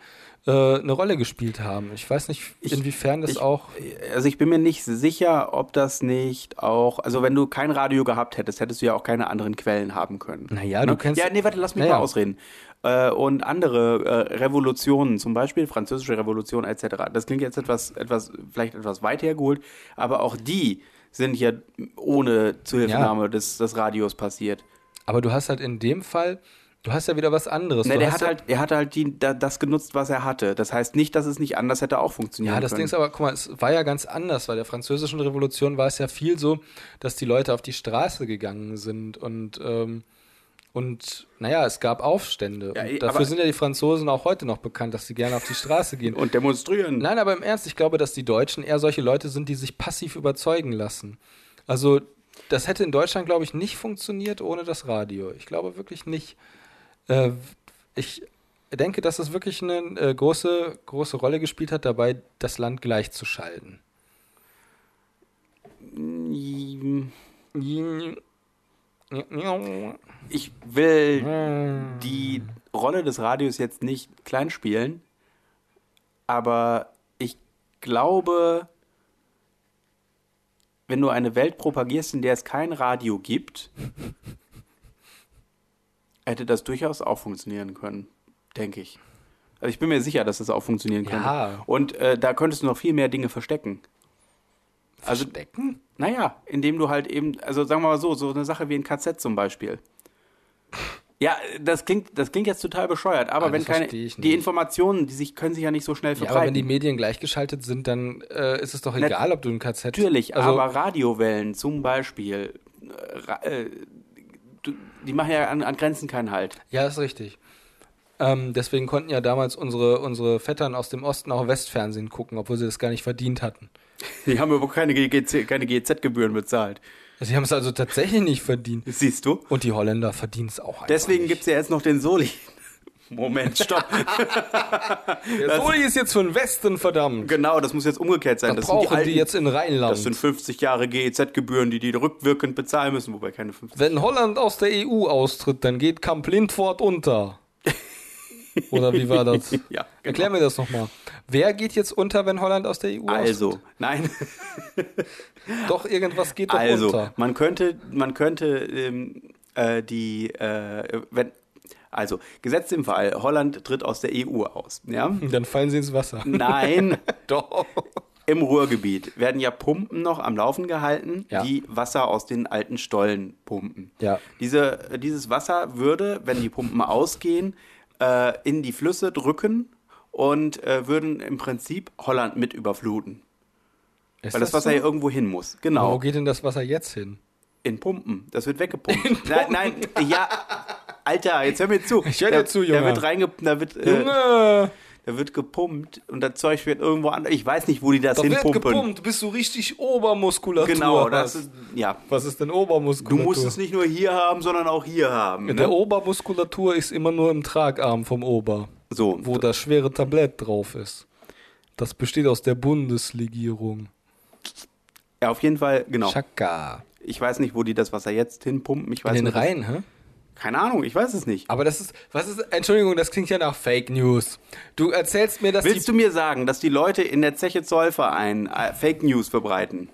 äh, eine Rolle gespielt haben. Ich weiß nicht, inwiefern das ich, auch. Also ich bin mir nicht sicher, ob das nicht auch, also wenn du kein Radio gehabt hättest, hättest du ja auch keine anderen Quellen haben können. Naja, ne? du kennst. Ja, nee, warte, lass mich naja. mal ausreden. Äh, und andere äh, Revolutionen, zum Beispiel französische Revolution etc. Das klingt jetzt etwas, etwas, vielleicht etwas weit hergeholt, aber auch die sind ja ohne Zuhilfenahme ja. des, des Radios passiert. Aber du hast halt in dem Fall Du hast ja wieder was anderes. Ne, der hat halt, er hat halt die, das genutzt, was er hatte. Das heißt nicht, dass es nicht anders hätte auch funktioniert. Ja, das können. Ding ist aber, guck mal, es war ja ganz anders. Bei der französischen Revolution war es ja viel so, dass die Leute auf die Straße gegangen sind und ähm, und naja, es gab Aufstände. Ja, und dafür sind ja die Franzosen auch heute noch bekannt, dass sie gerne auf die Straße gehen. und demonstrieren. Nein, aber im Ernst, ich glaube, dass die Deutschen eher solche Leute sind, die sich passiv überzeugen lassen. Also, das hätte in Deutschland, glaube ich, nicht funktioniert ohne das Radio. Ich glaube wirklich nicht. Äh, ich denke, dass es wirklich eine äh, große, große Rolle gespielt hat, dabei das Land gleichzuschalten. Ich will die Rolle des Radios jetzt nicht klein spielen, aber ich glaube, wenn du eine Welt propagierst, in der es kein Radio gibt, hätte das durchaus auch funktionieren können, denke ich. Also ich bin mir sicher, dass das auch funktionieren könnte. Ja. Und äh, da könntest du noch viel mehr Dinge verstecken. Also, verstecken? Naja, indem du halt eben, also sagen wir mal so, so eine Sache wie ein KZ zum Beispiel. Ja, das klingt, das klingt jetzt total bescheuert, aber ah, wenn keine, die Informationen, die sich, können sich ja nicht so schnell verbreiten. Ja, aber wenn die Medien gleichgeschaltet sind, dann äh, ist es doch egal, Na, ob du ein KZ. Natürlich, also, aber Radiowellen zum Beispiel, äh, äh die machen ja an, an Grenzen keinen Halt. Ja, ist richtig. Ähm, deswegen konnten ja damals unsere, unsere Vettern aus dem Osten auch Westfernsehen gucken, obwohl sie das gar nicht verdient hatten. Die haben überhaupt keine, keine GZ-Gebühren bezahlt. Sie haben es also tatsächlich nicht verdient. Siehst du? Und die Holländer verdienen es auch Deswegen gibt es ja jetzt noch den Soli. Moment, stopp. Der Soli ist jetzt für den Westen, verdammt. Genau, das muss jetzt umgekehrt sein. Das, das brauchen die, alten, die jetzt in Rheinland. Das sind 50 Jahre GEZ-Gebühren, die die rückwirkend bezahlen müssen, wobei keine 50. Wenn Holland aus der EU austritt, dann geht Camp Lindfort unter. Oder wie war das? ja, genau. Erklär mir das nochmal. Wer geht jetzt unter, wenn Holland aus der EU also, austritt? Also, nein. doch, irgendwas geht doch also, unter. Also, man könnte, man könnte ähm, äh, die, äh, wenn, also, gesetzt im Fall, Holland tritt aus der EU aus. Ja? Dann fallen sie ins Wasser. Nein. Doch. Im Ruhrgebiet werden ja Pumpen noch am Laufen gehalten, ja. die Wasser aus den alten Stollen pumpen. Ja. Diese, dieses Wasser würde, wenn die Pumpen ausgehen, äh, in die Flüsse drücken und äh, würden im Prinzip Holland mit überfluten. Ist Weil das, das Wasser so? ja irgendwo hin muss. Genau. Wo geht denn das Wasser jetzt hin? In Pumpen. Das wird weggepumpt. Nein, nein, ja. Alter, jetzt hör mir zu. Ich höre dir zu, Junge. Da wird reinge... Da wird, äh, Junge! Da wird gepumpt und das Zeug wird irgendwo an. Ich weiß nicht, wo die das da hinpumpen. Wird gepumpt, bist du richtig Obermuskulatur. Genau, das ist, ja. Was ist denn Obermuskulatur? Du musst es nicht nur hier haben, sondern auch hier haben. Ne? Der Obermuskulatur ist immer nur im Tragarm vom Ober. So. Wo das schwere Tablett drauf ist. Das besteht aus der Bundeslegierung. Ja, auf jeden Fall, genau. Chaka. Ich weiß nicht, wo die das Wasser jetzt hinpumpen. Ich weiß In den nicht, Rhein, hä? Keine Ahnung, ich weiß es nicht. Aber das ist, was ist, Entschuldigung, das klingt ja nach Fake News. Du erzählst mir, dass Willst du mir sagen, dass die Leute in der Zeche Zollverein äh, Fake News verbreiten?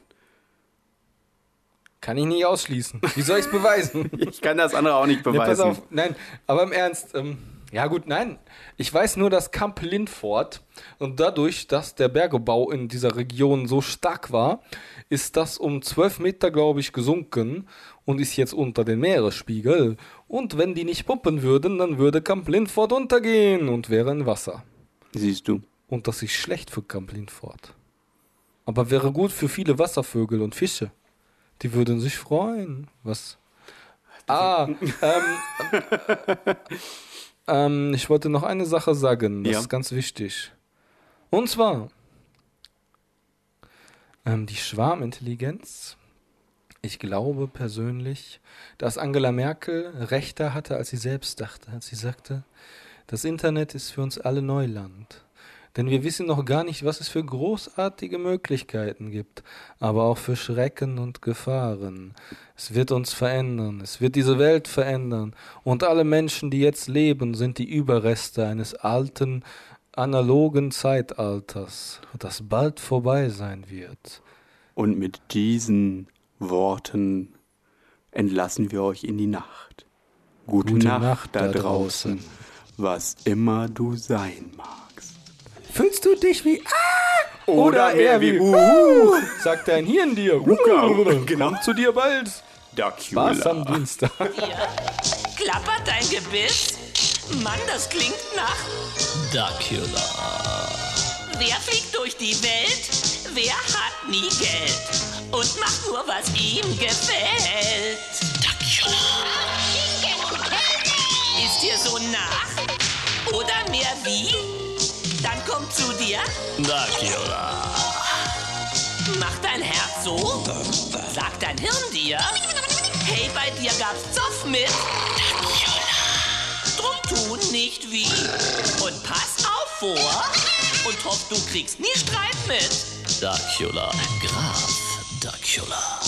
Kann ich nicht ausschließen. Wie soll ich es beweisen? ich kann das andere auch nicht beweisen. Nee, pass auf, nein, aber im Ernst, ähm, ja gut, nein. Ich weiß nur, dass Camp Lindfort und dadurch, dass der Bergebau in dieser Region so stark war, ist das um 12 Meter, glaube ich, gesunken und ist jetzt unter dem Meeresspiegel. Und wenn die nicht pumpen würden, dann würde Camp Lindfort untergehen und wäre in Wasser. Siehst du. Und das ist schlecht für Camp Lindfort. Aber wäre gut für viele Wasservögel und Fische. Die würden sich freuen. Was? Ah, ähm, ähm, ich wollte noch eine Sache sagen. Das ja. ist ganz wichtig. Und zwar ähm, die Schwarmintelligenz ich glaube persönlich, dass Angela Merkel rechter hatte, als sie selbst dachte, als sie sagte, das Internet ist für uns alle Neuland. Denn wir wissen noch gar nicht, was es für großartige Möglichkeiten gibt, aber auch für Schrecken und Gefahren. Es wird uns verändern, es wird diese Welt verändern, und alle Menschen, die jetzt leben, sind die Überreste eines alten, analogen Zeitalters, das bald vorbei sein wird. Und mit diesen Worten entlassen wir euch in die Nacht. Gute, Gute Nacht, Nacht da draußen, draußen. was immer du sein magst. Fühlst du dich wie Ah? Oder eher wie Uh, sagt dein Hirn dir. Genau. Zu dir bald. Spaß am Dracula. Dienstag. Klappert dein Gebiss? Mann, das klingt nach. Dracula. Wer fliegt durch die Welt? Wer hat nie Geld? Und macht nur, was ihm gefällt. Ist dir so nach? Oder mehr wie? Dir, Dracula. mach dein Herz so, sagt dein Hirn dir. Hey, bei dir gab's Zoff mit. Drum tu nicht wie. Und pass auf vor. Und hoff, du kriegst nie Streit mit. Dracula. Graf Dracula.